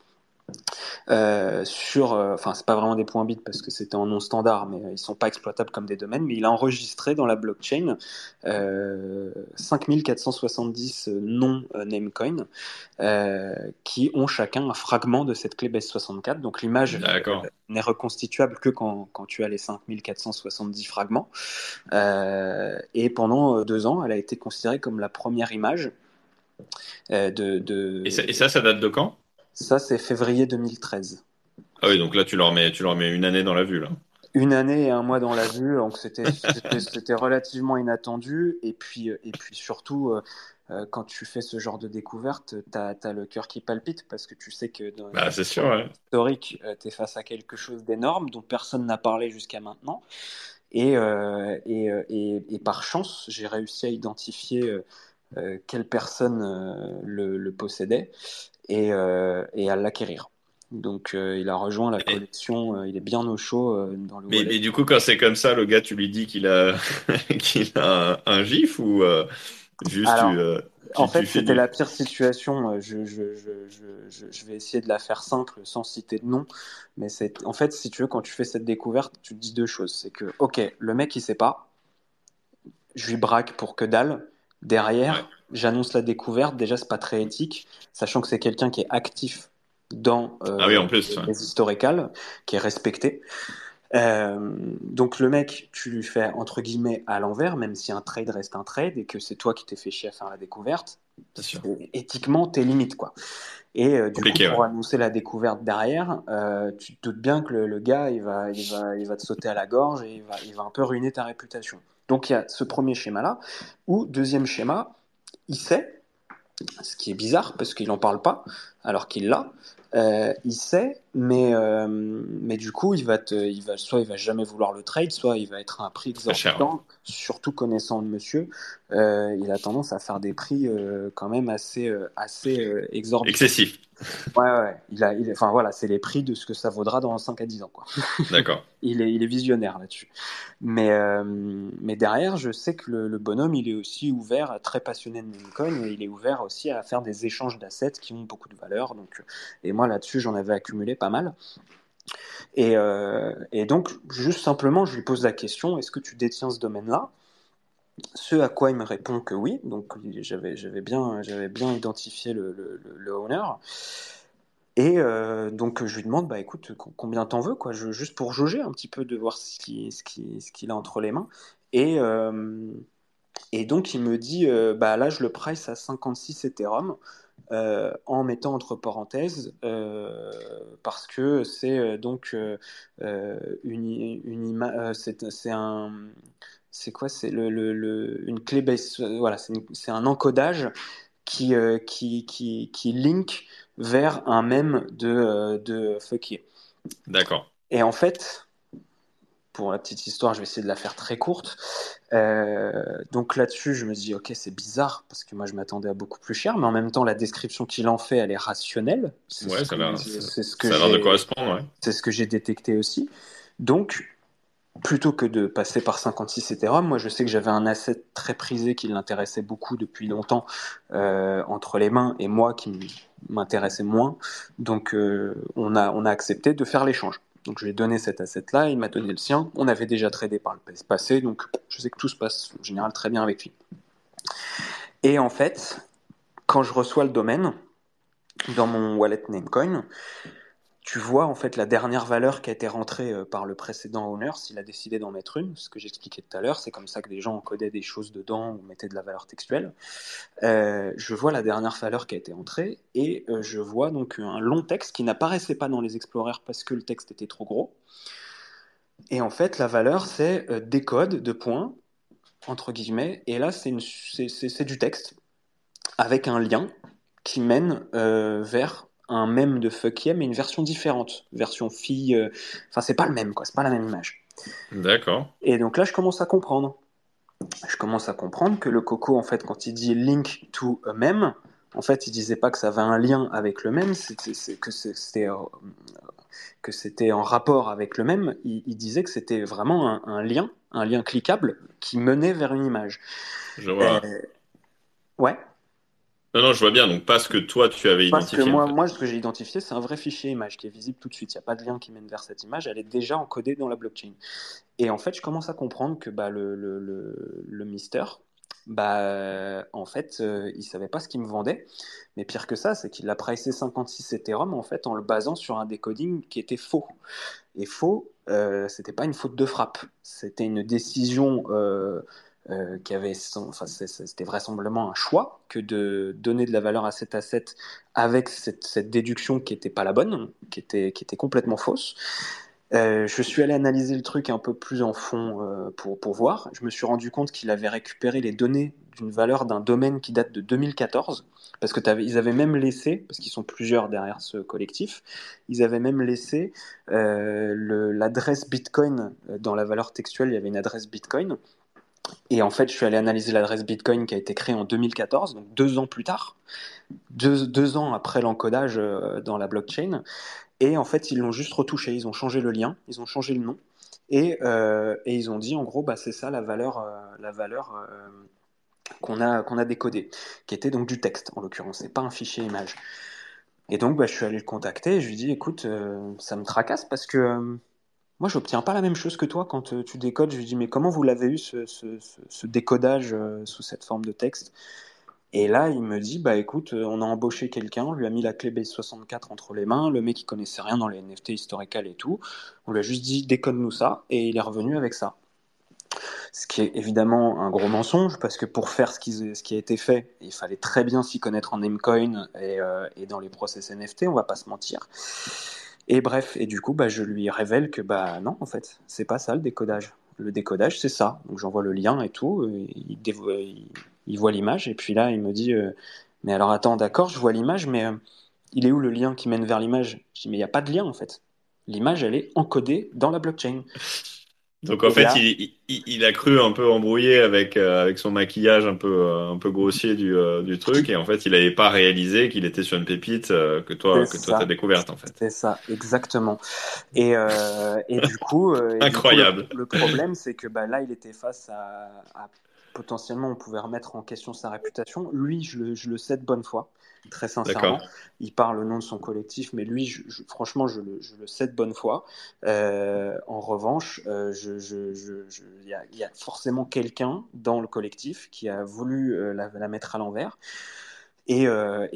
euh, sur, euh, enfin c'est pas vraiment des points bits parce que c'était en non standard, mais ils sont pas exploitables comme des domaines. Mais il a enregistré dans la blockchain 5470 euh, non namecoin qui ont chacun un fragment de cette clé base64. Donc l'image n'est reconstituable que quand, quand, tu as les 5470 fragments. et pendant deux ans, elle a été considérée comme la première image. de, de... et ça, ça date de quand? Ça, c'est février 2013. Ah oui, donc là, tu leur mets, tu leur mets une année dans la vue, là. Une année et un mois dans la vue, donc c'était relativement inattendu. Et puis, euh, et puis surtout, euh, euh, quand tu fais ce genre de découverte, tu as, le cœur qui palpite parce que tu sais que dans bah, historique, tu es face à quelque chose d'énorme dont personne n'a parlé jusqu'à maintenant. Et, et, et, par chance, j'ai réussi à identifier quelle personne le, le, possédait et, euh, et à l'acquérir. Donc euh, il a rejoint la collection, euh, il est bien au chaud dans le mais, mais, du coup, quand c'est comme ça, le gars, tu lui dis qu'il a, qu'il a un, gif ou juste En fait, c'était la pire situation. Je, je, je, je, vais essayer de la faire simple sans citer de nom. Mais c'est en fait, si tu veux, quand tu fais cette découverte, tu te dis deux choses. C'est que, ok, le mec, il sait pas. Je lui braque pour que dalle. Derrière, j'annonce la découverte. Déjà, c'est pas très éthique, sachant que c'est quelqu'un qui est actif dans euh, ah oui, en plus, les historicales, qui est respecté. Euh, donc le mec, tu lui fais entre guillemets à l'envers, même si un trade reste un trade et que c'est toi qui t'es fait chier à faire la découverte. Sûr. Éthiquement, t'es limite quoi. Et euh, du coup, pour annoncer la découverte derrière, tu te doutes bien que le, gars, il va, il va, il va te sauter à la gorge et il va, il va un peu ruiner ta réputation. Donc il y a ce premier schéma-là, ou deuxième schéma, il sait, ce qui est bizarre parce qu'il n'en parle pas, alors qu'il l'a, euh, il sait, mais, euh, mais du coup, il va te, il va, soit il va jamais vouloir le trade, soit il va être à un prix exorbitant. Surtout connaissant le monsieur, euh, il a tendance à faire des prix quand même assez, assez exorbitants. Excessif. Ouais, ouais. Il a, il, enfin voilà, c'est les prix de ce que ça vaudra dans 5 à 10 ans, quoi. D'accord. il, est, il est visionnaire là-dessus. Mais, mais derrière, je sais que le, bonhomme, il est aussi ouvert, très passionné de Bitcoin, et il est ouvert aussi à faire des échanges d'assets qui ont beaucoup de valeur. Donc, et moi là-dessus, j'en avais accumulé pas mal. Euh, et, donc, juste simplement, je lui pose la question est-ce que tu détiens ce domaine-là? Ce à quoi il me répond que oui. Donc, j'avais, bien, bien identifié le, le, owner. Et euh, donc, je lui demande bah, écoute, combien t'en veux quoi, Juste pour jauger un petit peu, de voir ce qu'il, ce a entre les mains. Et. Euh, et donc il me dit, bah là je le price à 56 Ethereum. Euh, en mettant entre parenthèses euh, parce que c'est euh, donc une, une c'est un c'est quoi C'est le, le, une clé base. Voilà, c'est un encodage qui, qui, qui, qui link vers un mème de, de Fucky. D'accord. Et en fait, pour la petite histoire, je vais essayer de la faire très courte. Euh, donc là-dessus, je me dis, ok, c'est bizarre parce que moi, je m'attendais à beaucoup plus cher, mais en même temps, la description qu'il en fait, elle est rationnelle. Ouais, ça a l'air de correspondre. C'est ce que j'ai détecté aussi. Donc, plutôt que de passer par 56 Ethereum, moi, je sais que j'avais un asset très prisé qui l'intéressait beaucoup depuis longtemps euh, entre les mains et moi qui m'intéressait moins. Donc, euh, on, a, on a accepté de faire l'échange. Donc je lui ai donné cet asset-là, il m'a donné le sien. On avait déjà tradé par le passé, donc je sais que tout se passe en général très bien avec lui. Et en fait, quand je reçois le domaine dans mon wallet Namecoin, tu vois en fait la dernière valeur qui a été rentrée euh, par le précédent owner, s'il a décidé d'en mettre une, ce que j'expliquais tout à l'heure, c'est comme ça que des gens encodaient des choses dedans ou mettaient de la valeur textuelle. Euh, je vois la dernière valeur qui a été entrée et euh, je vois donc un long texte qui n'apparaissait pas dans les Explorers parce que le texte était trop gros. Et en fait, la valeur c'est décode de points entre guillemets, et là c'est du texte avec un lien qui mène vers un même de Fuck mais une version différente, version fille. Euh, enfin, c'est pas le même, quoi. C'est pas la même image. D'accord. Et donc là, je commence à comprendre. Je commence à comprendre que le coco, en fait, quand il dit link to a meme, en fait, il disait pas que ça avait un lien avec le même, c'était que c'était euh, que c'était en rapport avec le même. Il, disait que c'était vraiment un, lien, un lien cliquable qui menait vers une image. Je vois. Euh, ouais. Non, non, je vois bien. Donc, pas ce que toi, tu avais identifié. Parce que moi, moi ce que j'ai identifié, c'est un vrai fichier image qui est visible tout de suite. Il n'y a pas de lien qui mène vers cette image. Elle est déjà encodée dans la blockchain. Et en fait, je commence à comprendre que bah, le, le, le, le Mister, bah, en fait, euh, il savait pas ce qu'il me vendait. Mais pire que ça, c'est qu'il a pricé 56 Ethereum en fait en le basant sur un décoding qui était faux. Et faux, euh, c'était pas une faute de frappe. C'était une décision euh, euh, c'était vraisemblablement un choix que de donner de la valeur à cet asset avec cette, déduction qui n'était pas la bonne, qui était, qui était complètement fausse. Euh, je suis allé analyser le truc un peu plus en fond euh, pour, pour voir. Je me suis rendu compte qu'il avait récupéré les données d'une valeur d'un domaine qui date de 2014, parce que ils avaient même laissé, parce qu'ils sont plusieurs derrière ce collectif, ils avaient même laissé l'adresse Bitcoin dans la valeur textuelle. Il y avait une adresse Bitcoin et en fait, je suis allé analyser l'adresse Bitcoin qui a été créée en 2014, donc deux ans plus tard, deux, ans après l'encodage euh, dans la blockchain. Et en fait, ils l'ont juste retouché, ils ont changé le lien, ils ont changé le nom. Et, euh, ils ont dit, en gros, bah, c'est ça la valeur, euh, qu'on a, décodée, qui était donc du texte, en l'occurrence, c'est pas un fichier image. Et donc, bah, je suis allé le contacter je lui ai dit, écoute, ça me tracasse parce que moi, je n'obtiens pas la même chose que toi quand euh, tu décodes. Je lui dis, mais comment vous l'avez eu ce, décodage euh, sous cette forme de texte? Et là, il me dit, bah écoute, euh, on a embauché quelqu'un, on lui a mis la clé Base64 entre les mains, le mec il connaissait rien dans les NFT historicales et tout. On lui a juste dit, décode-nous ça, et il est revenu avec ça. Ce qui est évidemment un gros mensonge, parce que pour faire ce qui, ce qui a été fait, il fallait très bien s'y connaître en Namecoin et, et dans les process NFT, on va pas se mentir. Et bref, et du coup, bah, je lui révèle que bah non, en fait, c'est pas ça le décodage. Le décodage, c'est ça. Donc j'envoie le lien et tout. Il, il, voit l'image et puis là, il me dit euh, mais alors attends, d'accord, je vois l'image, mais euh, il est où le lien qui mène vers l'image? Je dis mais il n'y a pas de lien en fait. L'image, elle est encodée dans la blockchain. Donc en fait, il, a cru un peu embrouillé avec, euh, avec son maquillage un peu, euh, un peu grossier du, euh, du truc, et en fait, il n'avait pas réalisé qu'il était sur une pépite que toi, que toi t'as découverte en fait. C'est ça, exactement. Et, et du coup, incroyable. le, problème, c'est que bah, là, il était face à, potentiellement, on pouvait remettre en question sa réputation. Lui, je le, je le sais de bonne foi très sincèrement. Il parle au nom de son collectif, mais lui, franchement, je le, sais de bonne foi. Euh, en revanche, euh, il y, a forcément quelqu'un dans le collectif qui a voulu euh, la, mettre à l'envers. Et,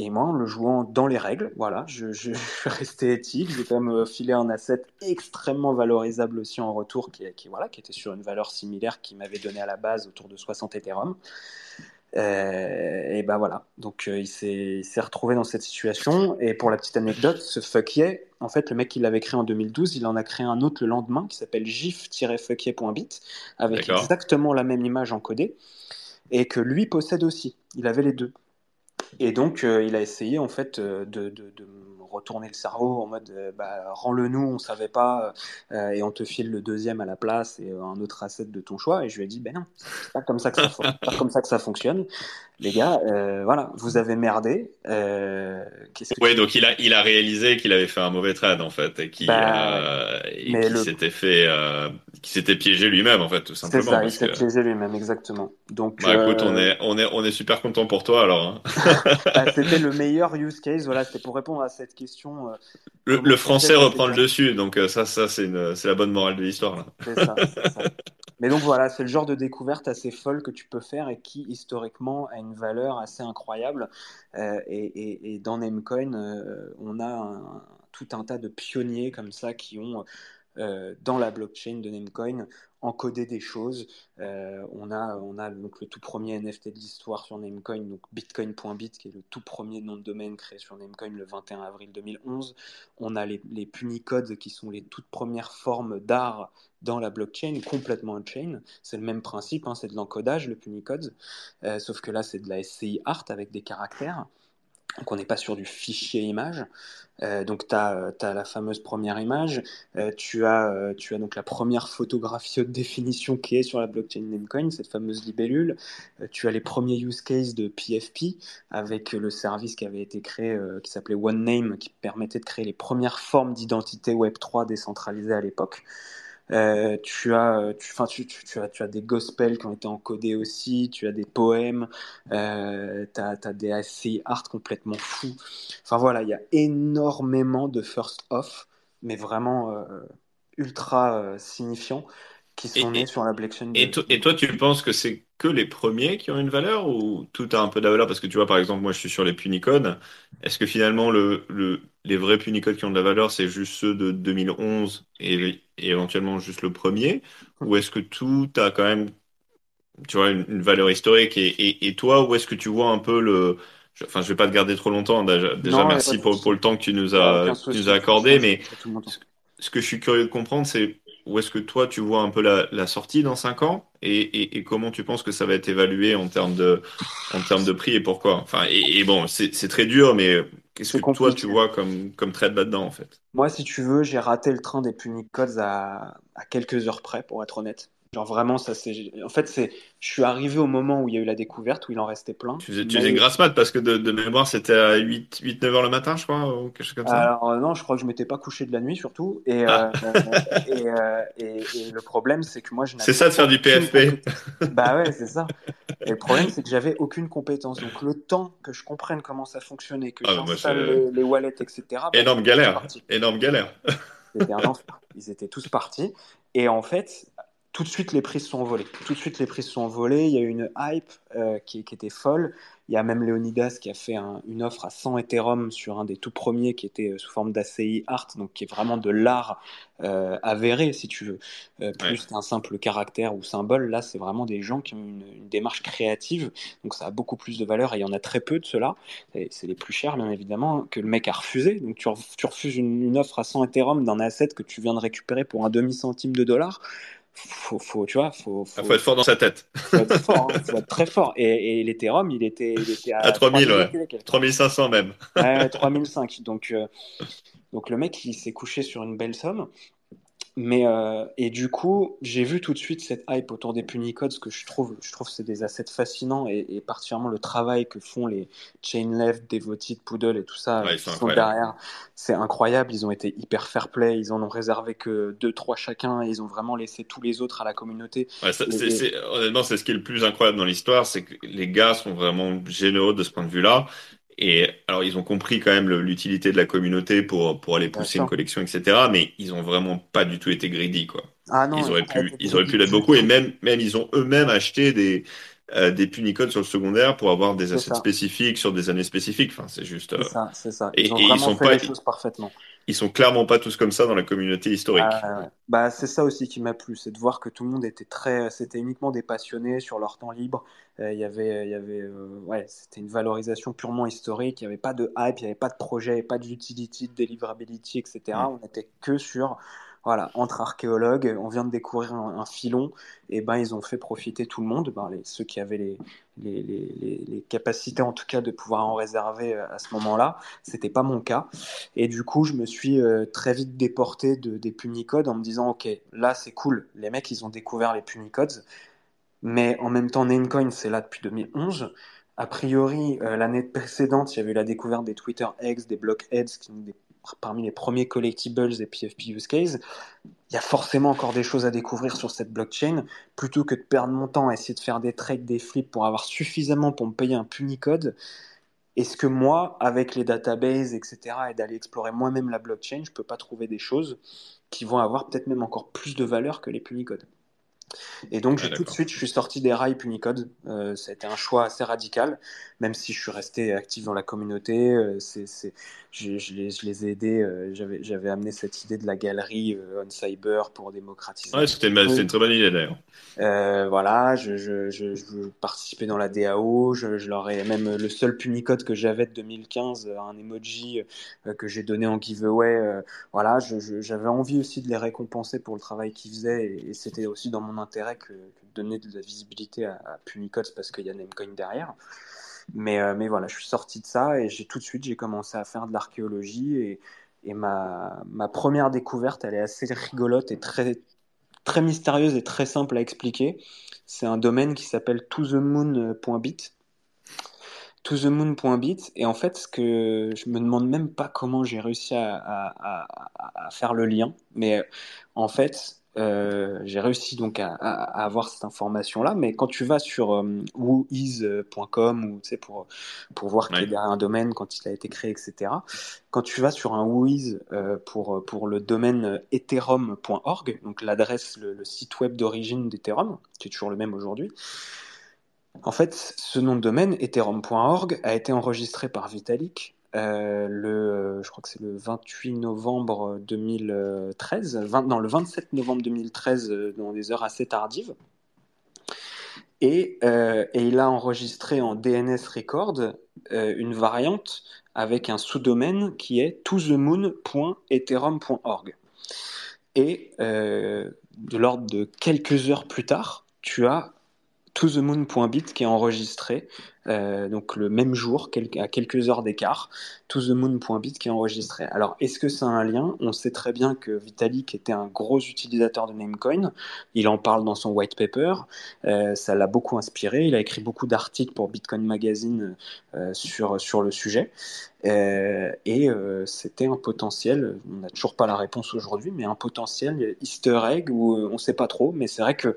moi, en le jouant dans les règles, voilà, je, je, suis resté éthique. J'ai quand même filé un asset extrêmement valorisable aussi en retour, qui, qui, voilà, qui était sur une valeur similaire qui m'avait donné à la base autour de 60 Ethereum. Et ben voilà, donc il s'est retrouvé dans cette situation. Et pour la petite anecdote, ce fuck yeah, en fait, le mec il l'avait créé en 2012, il en a créé un autre le lendemain qui s'appelle gif-fuckye.bit avec exactement la même image encodée et que lui possède aussi. Il avait les deux. Et donc, il a essayé en fait de, de, de retourner le cerveau en mode euh, bah, rends-le nous, on savait pas, euh, et on te file le deuxième à la place et un autre asset de ton choix. Et je lui ai dit, ben non, c'est pas comme ça que ça, pas comme ça que ça fonctionne. Les gars, euh, voilà, vous avez merdé. oui, donc il a, il a réalisé qu'il avait fait un mauvais trade en fait et qu'il bah, s'était fait, qui s'était piégé lui-même en fait tout simplement. C'est ça, il s'est piégé lui-même exactement. Donc, bah, écoute, on est, on est, on est super content pour toi alors. Hein. Bah, c'était le meilleur use case. Voilà, c'était pour répondre à cette question euh, le, français reprend le dessus, donc euh, ça, ça c'est la bonne morale de l'histoire. Mais donc voilà, c'est le genre de découverte assez folle que tu peux faire et qui historiquement a une valeur assez incroyable. Euh, et, dans Namecoin, on a tout un tas de pionniers comme ça qui ont dans la blockchain de Namecoin encoder des choses. Euh, on a, on a donc le tout premier NFT de l'histoire sur Namecoin, donc bitcoin.bit, qui est le tout premier nom de domaine créé sur Namecoin le 21 avril 2011. On a les, les Punicodes, qui sont les toutes premières formes d'art dans la blockchain, complètement on-chain. C'est le même principe, hein, c'est de l'encodage, le Punicode, euh, sauf que là, c'est de la SCI art avec des caractères. Donc on n'est pas sur du fichier image. Euh, donc tu as, la fameuse première image, euh, tu, as, euh, tu as donc la première photographie haute définition qui est sur la blockchain Namecoin, cette fameuse libellule. tu as les premiers use cases de PFP avec le service qui avait été créé qui s'appelait OneName qui permettait de créer les premières formes d'identité Web3 décentralisées à l'époque. Euh, tu, as, tu, tu, tu, as, tu as des gospels qui ont été encodés aussi, tu as des poèmes, euh, tu as, des ASCII art complètement fous. Enfin voilà, il y a énormément de first off, mais vraiment euh, ultra euh, signifiants qui sont nés sur la blockchain. Et, et, toi, tu penses que c'est que les premiers qui ont une valeur ou tout a un peu de valeur Parce que tu vois, par exemple, moi, je suis sur les Punicodes. Est-ce que finalement, le, le, les vrais Punicodes qui ont de la valeur, c'est juste ceux de 2011 et, éventuellement juste le premier? Ou est-ce que tout a quand même, tu vois, une, valeur historique et, et, toi, où est-ce que tu vois un peu le... Enfin, je vais pas te garder trop longtemps. Déjà, merci pour, pour, le temps que tu nous as, tu nous as accordé. Mais ce que je suis curieux de comprendre, c'est où est-ce que toi, tu vois un peu la, sortie dans 5 ans et, comment tu penses que ça va être évalué en termes de, en termes de prix et pourquoi? Enfin, et, bon, c'est très dur, mais qu'est-ce que toi, tu vois comme, comme trade là-dedans, en fait? Moi, si tu veux, j'ai raté le train des Punicodes à, à quelques heures près, pour être honnête. Genre vraiment, ça c'est. En fait, c'est. Je suis arrivé au moment où il y a eu la découverte, où il en restait plein. Tu faisais, tu faisais grasse mat parce que de, mémoire, c'était à 8-9 heures le matin, je crois, ou quelque chose comme ça. Alors, euh, non, je crois que je m'étais pas couché de la nuit, surtout. Et, ah. euh, euh, et, et, le problème, c'est que moi, je C'est ça de faire du PFP. bah ouais, c'est ça. Et le problème, c'est que j'avais aucune compétence. Donc, le temps que je comprenne comment ça fonctionnait, que ah, j'installe les, wallets, etc. Bah, énorme galère. Énorme galère. C'était un enfer. Ils étaient tous partis. Et en fait, tout de suite les prix se sont envolés. Tout de suite les prix se sont envolés. Il y a eu une hype euh, qui, était folle. Il y a même Leonidas qui a fait une offre à 100 Ethereum sur un des tout premiers qui était euh, sous forme d'ACI Art, donc qui est vraiment de l'art euh, avéré, si tu veux, plus qu'un simple caractère ou symbole. Là, c'est vraiment des gens qui ont une, démarche créative, donc ça a beaucoup plus de valeur et il y en a très peu de cela. C'est les plus chers, bien évidemment, que le mec a refusé. Donc tu, refuses une, une, offre à 100 Ethereum d'un asset que tu viens de récupérer pour un demi centime de dollar faut, faut, tu vois, faut, faut, faut, être fort dans sa tête. Faut être fort, hein, faut être très fort. Et, il était, il était à, 3000, ouais. 3500 même. Ouais, 3005. Donc, euh, donc le mec, il s'est couché sur une belle somme. Mais euh, et du coup, j'ai vu tout de suite cette hype autour des Punicodes, que je trouve, je trouve c'est des assets fascinants et, et, particulièrement le travail que font les Chainleft, Devoted, Poodle et tout ça ouais, qui sont derrière. C'est incroyable. Ils ont été hyper fair play. Ils en ont réservé que deux, trois chacun. Et ils ont vraiment laissé tous les autres à la communauté. Ouais, honnêtement, c'est ce qui est le plus incroyable dans l'histoire, c'est que les gars sont vraiment généreux de ce point de vue-là. Et alors, ils ont compris quand même l'utilité de la communauté pour, pour aller pousser une collection, etc. Mais ils ont vraiment pas du tout été greedy, quoi. Ah non, ils auraient pu, ils auraient pu l'être beaucoup. Et même, même, ils ont eux-mêmes acheté des, euh, des punicodes sur le secondaire pour avoir des assets spécifiques sur des années spécifiques. Enfin, c'est juste. C'est euh, ça, c'est ça. Ils ont vraiment fait les choses parfaitement. Ils sont clairement pas tous comme ça dans la communauté historique. Ah, bah, c'est ça aussi qui m'a plu, c'est de voir que tout le monde était très, c'était uniquement des passionnés sur leur temps libre. Euh, il y avait, il y avait, euh, ouais, c'était une valorisation purement historique. Il n'y avait pas de hype, il n'y avait pas de projet, pas d'utility, de deliverability, etc. Mm. On n'était que sur voilà, entre archéologues, on vient de découvrir un, filon, et ben ils ont fait profiter tout le monde, ben, ceux qui avaient les, capacités en tout cas de pouvoir en réserver euh, à ce moment-là. C'était pas mon cas, et du coup je me suis euh, très vite déporté de, des Punicodes en me disant ok là c'est cool, les mecs ils ont découvert les Punicodes, mais en même temps Namecoin c'est là depuis 2011. A priori, euh, l'année précédente, il y avait eu la découverte des Twitter Eggs, des Blockheads, qui sont des parmi les premiers collectibles et PFP use case, il y a forcément encore des choses à découvrir sur cette blockchain. Plutôt que de perdre mon temps à essayer de faire des trades, des flips pour avoir suffisamment pour me payer un punicode, est-ce que moi, avec les databases, etc., et d'aller explorer moi-même la blockchain, je peux pas trouver des choses qui vont avoir peut-être même encore plus de valeur que les punicodes? Et donc, tout de suite, je suis sorti des rails Punicode. Euh, ça a été un choix assez radical, même si je suis resté actif dans la communauté. Euh, c'est, je, je, les, je, les, ai aidés. Euh, j'avais, j'avais amené cette idée de la galerie euh, on cyber pour démocratiser. Ouais, c'était, une, une très bonne idée d'ailleurs. Euh, voilà, je, participais dans la DAO. Je, leur ai même le seul Punicode que j'avais de 2015, un emoji que j'ai donné en giveaway. voilà, j'avais envie aussi de les récompenser pour le travail qu'ils faisaient et, et c'était aussi dans mon intérêt que, de donner de la visibilité à, à Punicodes parce qu'il y a Namecoin derrière. Mais, euh, mais voilà, je suis sorti de ça et j'ai tout de suite j'ai commencé à faire de l'archéologie et, et ma, ma, première découverte, elle est assez rigolote et très, très mystérieuse et très simple à expliquer. C'est un domaine qui s'appelle tothemoon.bit. Tothemoon.bit. Et en fait, ce que je me demande même pas comment j'ai réussi à, à, faire le lien, mais en fait, euh, j'ai réussi donc à, avoir cette information-là, mais quand tu vas sur euh, whois.com ou tu sais pour pour voir qu'il y a un domaine quand il a été créé, etc. Quand tu vas sur un whois euh, pour pour le domaine ethereum.org, donc l'adresse, le, site web d'origine d'Ethereum, qui est toujours le même aujourd'hui. En fait, ce nom de domaine, ethereum.org, a été enregistré par Vitalik euh, le, je crois que c'est le 28 novembre 2013, 20, non, le 27 novembre 2013, euh, dans des heures assez tardives. Et, euh, et il a enregistré en DNS Record euh, une variante avec un sous-domaine qui est tothemoon.ethereum.org. Et euh, de l'ordre de quelques heures plus tard, tu as tothemoon.bit qui est enregistré, euh, donc le même jour, à quelques heures d'écart, tothemoon.bit qui est enregistré. Alors, est-ce que c'est un lien? On sait très bien que Vitalik était un gros utilisateur de Namecoin. Il en parle dans son white paper. Euh, ça l'a beaucoup inspiré. Il a écrit beaucoup d'articles pour Bitcoin Magazine euh, sur, sur le sujet. Et c'était un potentiel, on n'a toujours pas la réponse aujourd'hui, mais un potentiel easter egg où on ne sait pas trop, mais c'est vrai que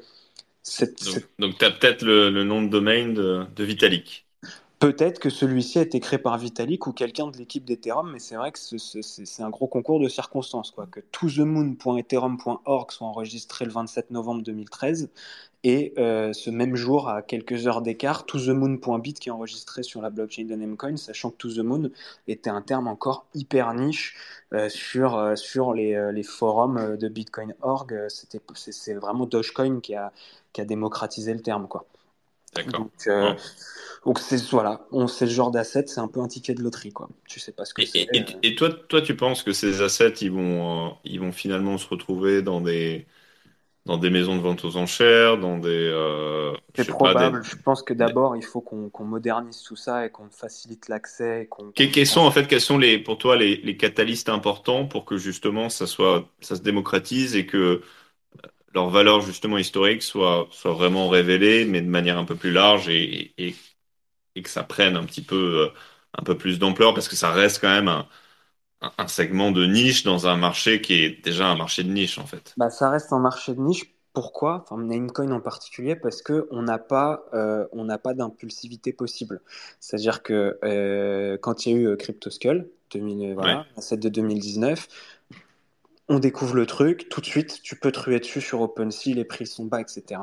donc, tu as peut-être le, nom de domaine de, Vitalik. Peut-être que celui-ci a été créé par Vitalik ou quelqu'un de l'équipe d'Ethereum, mais c'est vrai que c'est un gros concours de circonstances. Quoi. Que tothemoon.ethereum.org soit enregistré le 27 novembre 2013 et euh, ce même jour, à quelques heures d'écart, tothemoon.bit qui est enregistré sur la blockchain de Namecoin, sachant que tothemoon était un terme encore hyper niche euh, sur, euh, sur les, les, forums de Bitcoin.org. C'est vraiment Dogecoin qui a, qui a démocratisé le terme. Quoi. D'accord. Donc, donc c'est voilà, on sait le genre d'asset, c'est un peu un ticket de loterie quoi. Tu sais pas ce que c'est. Et, et, toi, toi, tu penses que ces assets, ils vont, ils vont finalement se retrouver dans des dans des maisons de vente aux enchères, dans des. Euh, c'est probable. Je pense que d'abord, il faut qu'on modernise tout ça et qu'on facilite l'accès. quels sont en fait, quels sont les, pour toi les, les, catalystes importants pour que justement ça soit, ça se démocratise et que leur valeur justement historique soit, soit vraiment révélée, mais de manière un peu plus large et, et, et que ça prenne un petit peu, euh, un peu plus d'ampleur parce que ça reste quand même un un segment de niche dans un marché qui est déjà un marché de niche en fait. Bah, ça reste un marché de niche. Pourquoi? Enfin, Namecoin en particulier parce que on n'a pas euh, on n'a pas d'impulsivité possible. C'est-à-dire que euh, quand il y a eu CryptoSkull, 2000, voilà, de 2019, on découvre le truc, tout de suite, tu peux te ruer dessus sur OpenSea, les prix sont bas, etc.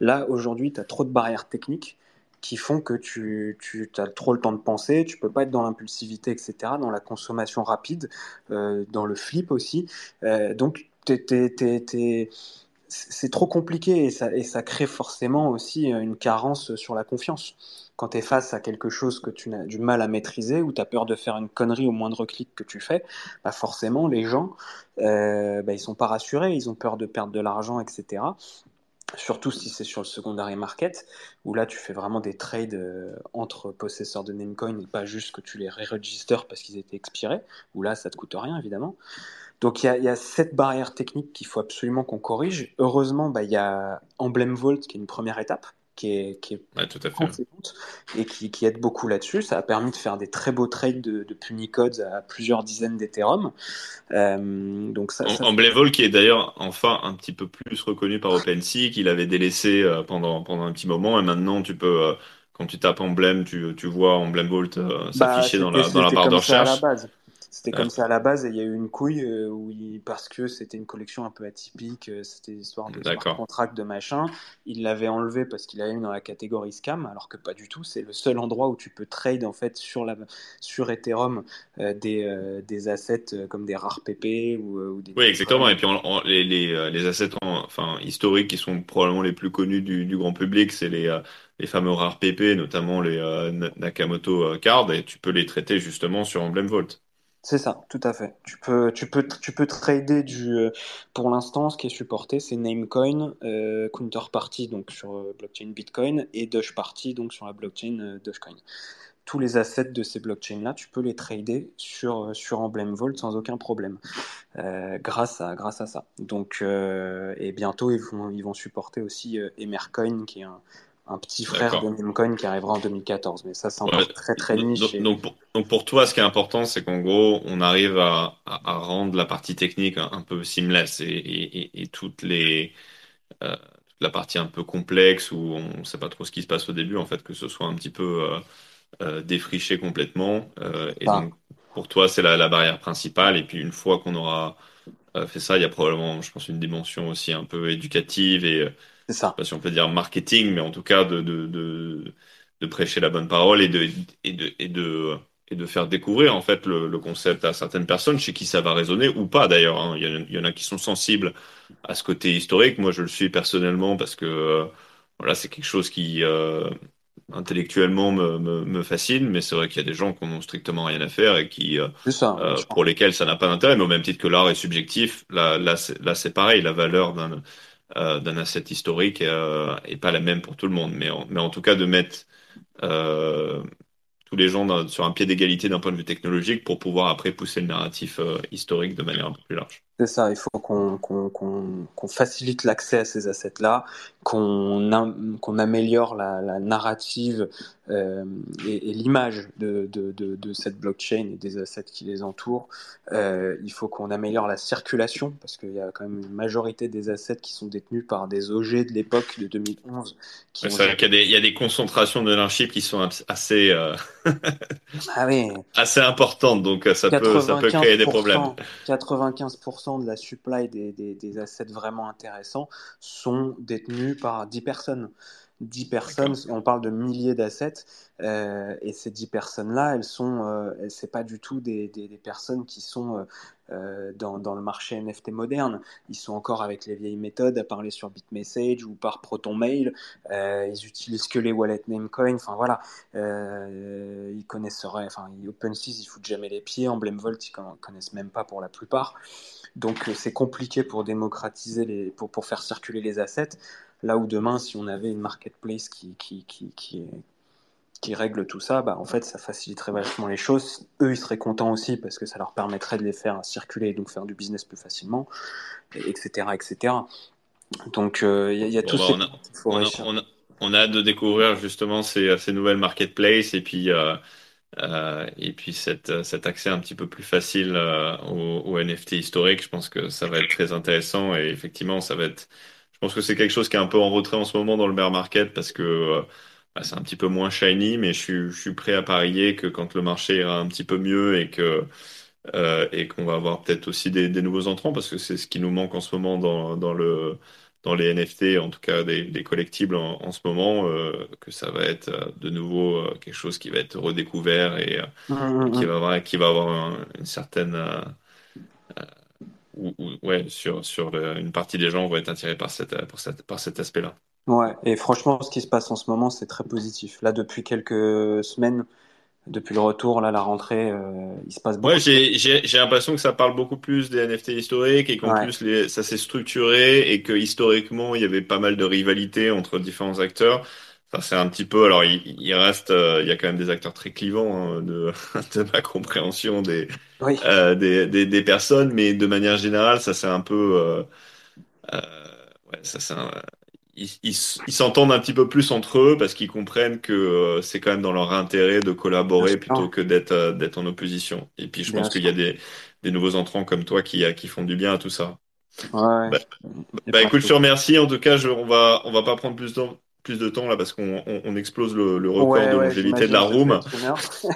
Là, aujourd'hui, tu as trop de barrières techniques qui font que tu, tu as trop le temps de penser, tu peux pas être dans l'impulsivité, etc., dans la consommation rapide, euh, dans le flip aussi. Euh, donc, c'est trop compliqué et ça, crée forcément aussi une carence sur la confiance quand tu es face à quelque chose que tu as du mal à maîtriser ou tu as peur de faire une connerie au moindre clic que tu fais, bah forcément, les gens, euh, bah ils sont pas rassurés, ils ont peur de perdre de l'argent, etc. Surtout si c'est sur le secondary market, où là tu fais vraiment des trades euh, entre possesseurs de Namecoin et pas juste que tu les ré-register parce qu'ils étaient expirés, où là ça te coûte rien évidemment. Donc il y, y, a cette barrière technique qu'il faut absolument qu'on corrige. Heureusement, bah, il y a Emblem Vault qui est une première étape qui est, qui est ouais, tout à fait. et qui, qui, aide beaucoup là-dessus. Ça a permis de faire des très beaux trades de, de Punicodes à plusieurs dizaines d'Ethereum. Euh, donc ça, qui est d'ailleurs enfin un petit peu plus reconnu par OpenSea, qu'il avait délaissé euh, pendant, pendant un petit moment et maintenant tu peux euh, quand tu tapes Emblem, tu, tu vois Emblem Vault euh, s'afficher bah, dans la, dans la barre de recherche. À la base. C'était comme ça à la base et il y a eu une couille euh, où il, parce que c'était une collection un peu atypique, euh, c'était l'histoire de smart contract de machin. Il l'avait enlevé parce qu'il avait mis dans la catégorie scam, alors que pas du tout. C'est le seul endroit où tu peux trade en fait sur la sur Ethereum euh, des, euh, des assets euh, comme des rares PP ou, ou des. Oui, exactement. Et puis on, on, les, les, les assets en, enfin historiques qui sont probablement les plus connus du, du grand public, c'est les les fameux rares PP, notamment les Nakamoto Card, et tu peux les traiter justement sur Emblem Vault. C'est ça, tout à fait. Tu peux, tu peux, tu peux trader du. Euh, pour l'instant, ce qui est supporté, c'est Namecoin, euh, Counterparty donc sur euh, blockchain Bitcoin et Doge Party donc sur la blockchain euh, Dogecoin. Tous les assets de ces blockchains-là, tu peux les trader sur sur Emblem Vault sans aucun problème, grâce à grâce à ça. Donc et bientôt ils vont ils vont supporter aussi Emercoin qui est un un petit frère de Namecoin qui arrivera en 2014. Mais ça, c'est encore ouais. très très niche. Donc, et... donc, pour, toi, ce qui est important, c'est qu'en gros, on arrive à, rendre la partie technique un, un peu seamless et, et, et toutes les euh, toute la partie un peu complexe où on ne sait pas trop ce qui se passe au début, en fait, que ce soit un petit peu euh, euh, défriché complètement. Et ah. donc, pour toi, c'est la, la, barrière principale. Et puis, une fois qu'on aura fait ça, il y a probablement, je pense, une dimension aussi un peu éducative et c'est ça. Je sais pas si on peut dire marketing, mais en tout cas de, de, de, de prêcher la bonne parole et de, et de, et de, et de faire découvrir en fait le, le, concept à certaines personnes chez qui ça va résonner ou pas d'ailleurs. Hein. Il, y il, y en a qui sont sensibles à ce côté historique. Moi, je le suis personnellement parce que euh, voilà, c'est quelque chose qui euh, intellectuellement me, me, me, fascine, mais c'est vrai qu'il y a des gens qui n'ont strictement rien à faire et qui, euh, ça, euh, pour lesquels ça n'a pas d'intérêt. Mais au même titre que l'art est subjectif, là, là, c'est pareil. La valeur d'un d'un asset historique euh, et pas la même pour tout le monde. Mais en, mais en tout cas, de mettre euh, tous les gens sur un pied d'égalité d'un point de vue technologique pour pouvoir après pousser le narratif euh, historique de manière un peu plus large. C'est ça, il faut qu'on qu qu facilite l'accès à ces assets-là, qu'on qu améliore la narrative euh, et, et l'image de, de, de, de, cette blockchain et des assets qui les entourent. Euh, il faut qu'on améliore la circulation, parce qu'il y a quand même une majorité des assets qui sont détenus par des OG de l'époque de 2011. C'est vrai qu'il y, y, a des concentrations de l'unship qui sont assez, euh... ah oui. assez importantes, donc ça peut, ça peut créer des problèmes. 95% de la supply des, des, des, assets vraiment intéressants sont détenus par 10 personnes. 10 personnes, on parle de milliers d'assets, euh, et ces 10 personnes-là, elles sont, euh, c'est pas du tout des, des, des, personnes qui sont euh, dans, dans, le marché NFT moderne. Ils sont encore avec les vieilles méthodes à parler sur BitMessage ou par Proton Mail. Euh, ils utilisent que les wallets Namecoin. Enfin voilà, euh, ils connaissent, enfin OpenSea, ils foutent jamais les pieds. Emblem Vault, ils connaissent même pas pour la plupart. Donc c'est compliqué pour démocratiser les, pour, pour faire circuler les assets. Là où demain, si on avait une marketplace qui, qui, qui, qui, qui règle tout ça, bah, en fait, ça faciliterait vachement les choses. Eux, ils seraient contents aussi parce que ça leur permettrait de les faire circuler et donc faire du business plus facilement, etc. etc. Donc, il euh, y, y, a tout bon, bah, on, a, on, a, on, a, hâte de découvrir justement ces, ces nouvelles marketplaces et puis, euh, euh, et puis cette, cet accès un petit peu plus facile euh, aux, aux NFT historiques. Je pense que ça va être très intéressant et effectivement, ça va être pense que c'est quelque chose qui est un peu en retrait en ce moment dans le bear market parce que euh, bah, c'est un petit peu moins shiny, mais je suis, je suis prêt à parier que quand le marché ira un petit peu mieux et que euh, et qu'on va avoir peut-être aussi des, des, nouveaux entrants parce que c'est ce qui nous manque en ce moment dans, dans le dans les NFT, en tout cas des, collectibles en, ce moment, que ça va être de nouveau quelque chose qui va être redécouvert et, mmh, mmh, qui, mmh. va avoir, qui va avoir une certaine ou, ouais, sur, sur une partie des gens vont être attirés par, cette, par cet aspect-là. Ouais, et franchement, ce qui se passe en ce moment, c'est très positif. Là, depuis quelques semaines, depuis le retour, là, la rentrée, euh, il se passe beaucoup. Ouais, j'ai l'impression que ça parle beaucoup plus des NFT historiques et qu'en plus les, ça s'est structuré et que historiquement il y avait pas mal de rivalité entre différents acteurs. Ça c'est un petit peu. Alors il, il reste, euh, il y a quand même des acteurs très clivants hein, de, de ma compréhension des, euh, des, des, des, personnes, mais de manière générale, ça c'est un peu. Euh, euh ouais, ça c'est un ils s'entendent un petit peu plus entre eux parce qu'ils comprennent que euh, c'est quand même dans leur intérêt de collaborer plutôt que d'être euh, d'être en opposition. Et puis je pense qu'il y a des, des nouveaux entrants comme toi qui, qui font du bien à tout ça. Ouais. Bah, bah écoute, je te remercie. En tout cas, je, on va on va pas prendre plus de plus de temps là parce qu'on on, explose le, le record de longévité de la room.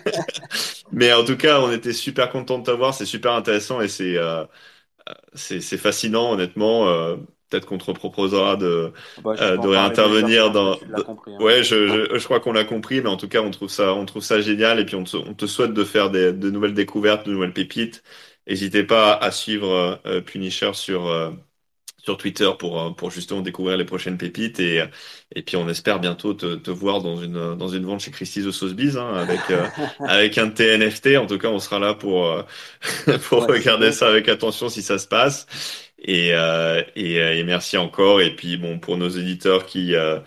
Mais en tout cas, on était super content de t'avoir. C'est super intéressant et c'est euh, c'est fascinant honnêtement. Euh, peut-être qu'on te proposera de, ah bah, euh, de réintervenir dans. Hein. Ouais, je, je, je crois qu'on l'a compris, mais en tout cas, on trouve ça, on trouve ça génial, et puis on te, on te souhaite de faire des, de nouvelles découvertes, de nouvelles pépites. N'hésitez pas à suivre Punisher sur sur Twitter pour euh, pour justement découvrir les prochaines pépites et et puis on espère bientôt te, te voir dans une dans une vente chez Christie's de Sotheby's hein, avec avec un TNFT. En tout cas, on sera là pour pour regarder ça avec attention si ça se passe. Et, euh, et, euh, et, merci encore. Et puis bon, pour nos éditeurs qui euh,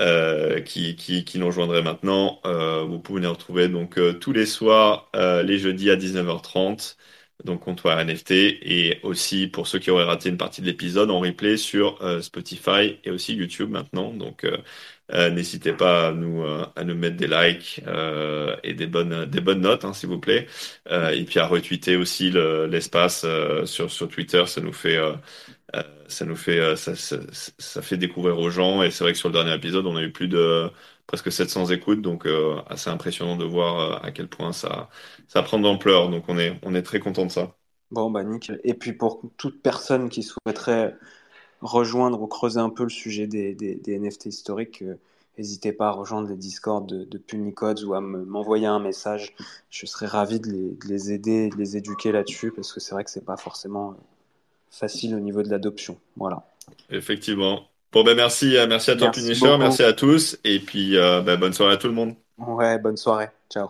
euh qui, qui, qui nous rejoindraient maintenant, euh, vous pouvez nous retrouver donc tous les soirs, les jeudis à 19h30, donc comptoir NFT, et aussi pour ceux qui auraient raté une partie de l'épisode en replay sur Spotify et aussi YouTube maintenant. Donc euh, n'hésitez pas à nous, euh, à nous mettre des likes euh, et des bonnes, des bonnes notes, hein, s'il vous plaît. et puis à retweeter aussi l'espace sur, sur Twitter, ça nous fait, ça nous fait, ça, ça, fait découvrir aux gens. Et c'est vrai que sur le dernier épisode, on a eu plus de presque 700 écoutes, donc assez impressionnant de voir à quel point ça, ça prend d'ampleur. Donc on est, on est très content de ça. Bon, bah nickel. Et puis pour toute personne qui souhaiterait rejoindre ou creuser un peu le sujet des, des, NFT historiques, euh, n'hésitez pas à rejoindre les Discord de, de Punicodes ou à m'envoyer un message. Je serais ravi de les, de les aider, de les éduquer là-dessus parce que c'est vrai que c'est pas forcément euh, facile au niveau de l'adoption. Voilà. Effectivement. Bon, ben merci, euh, merci à toi, Punisher, merci à tous, et puis ben, bonne soirée à tout le monde. Ouais, bonne soirée. Ciao.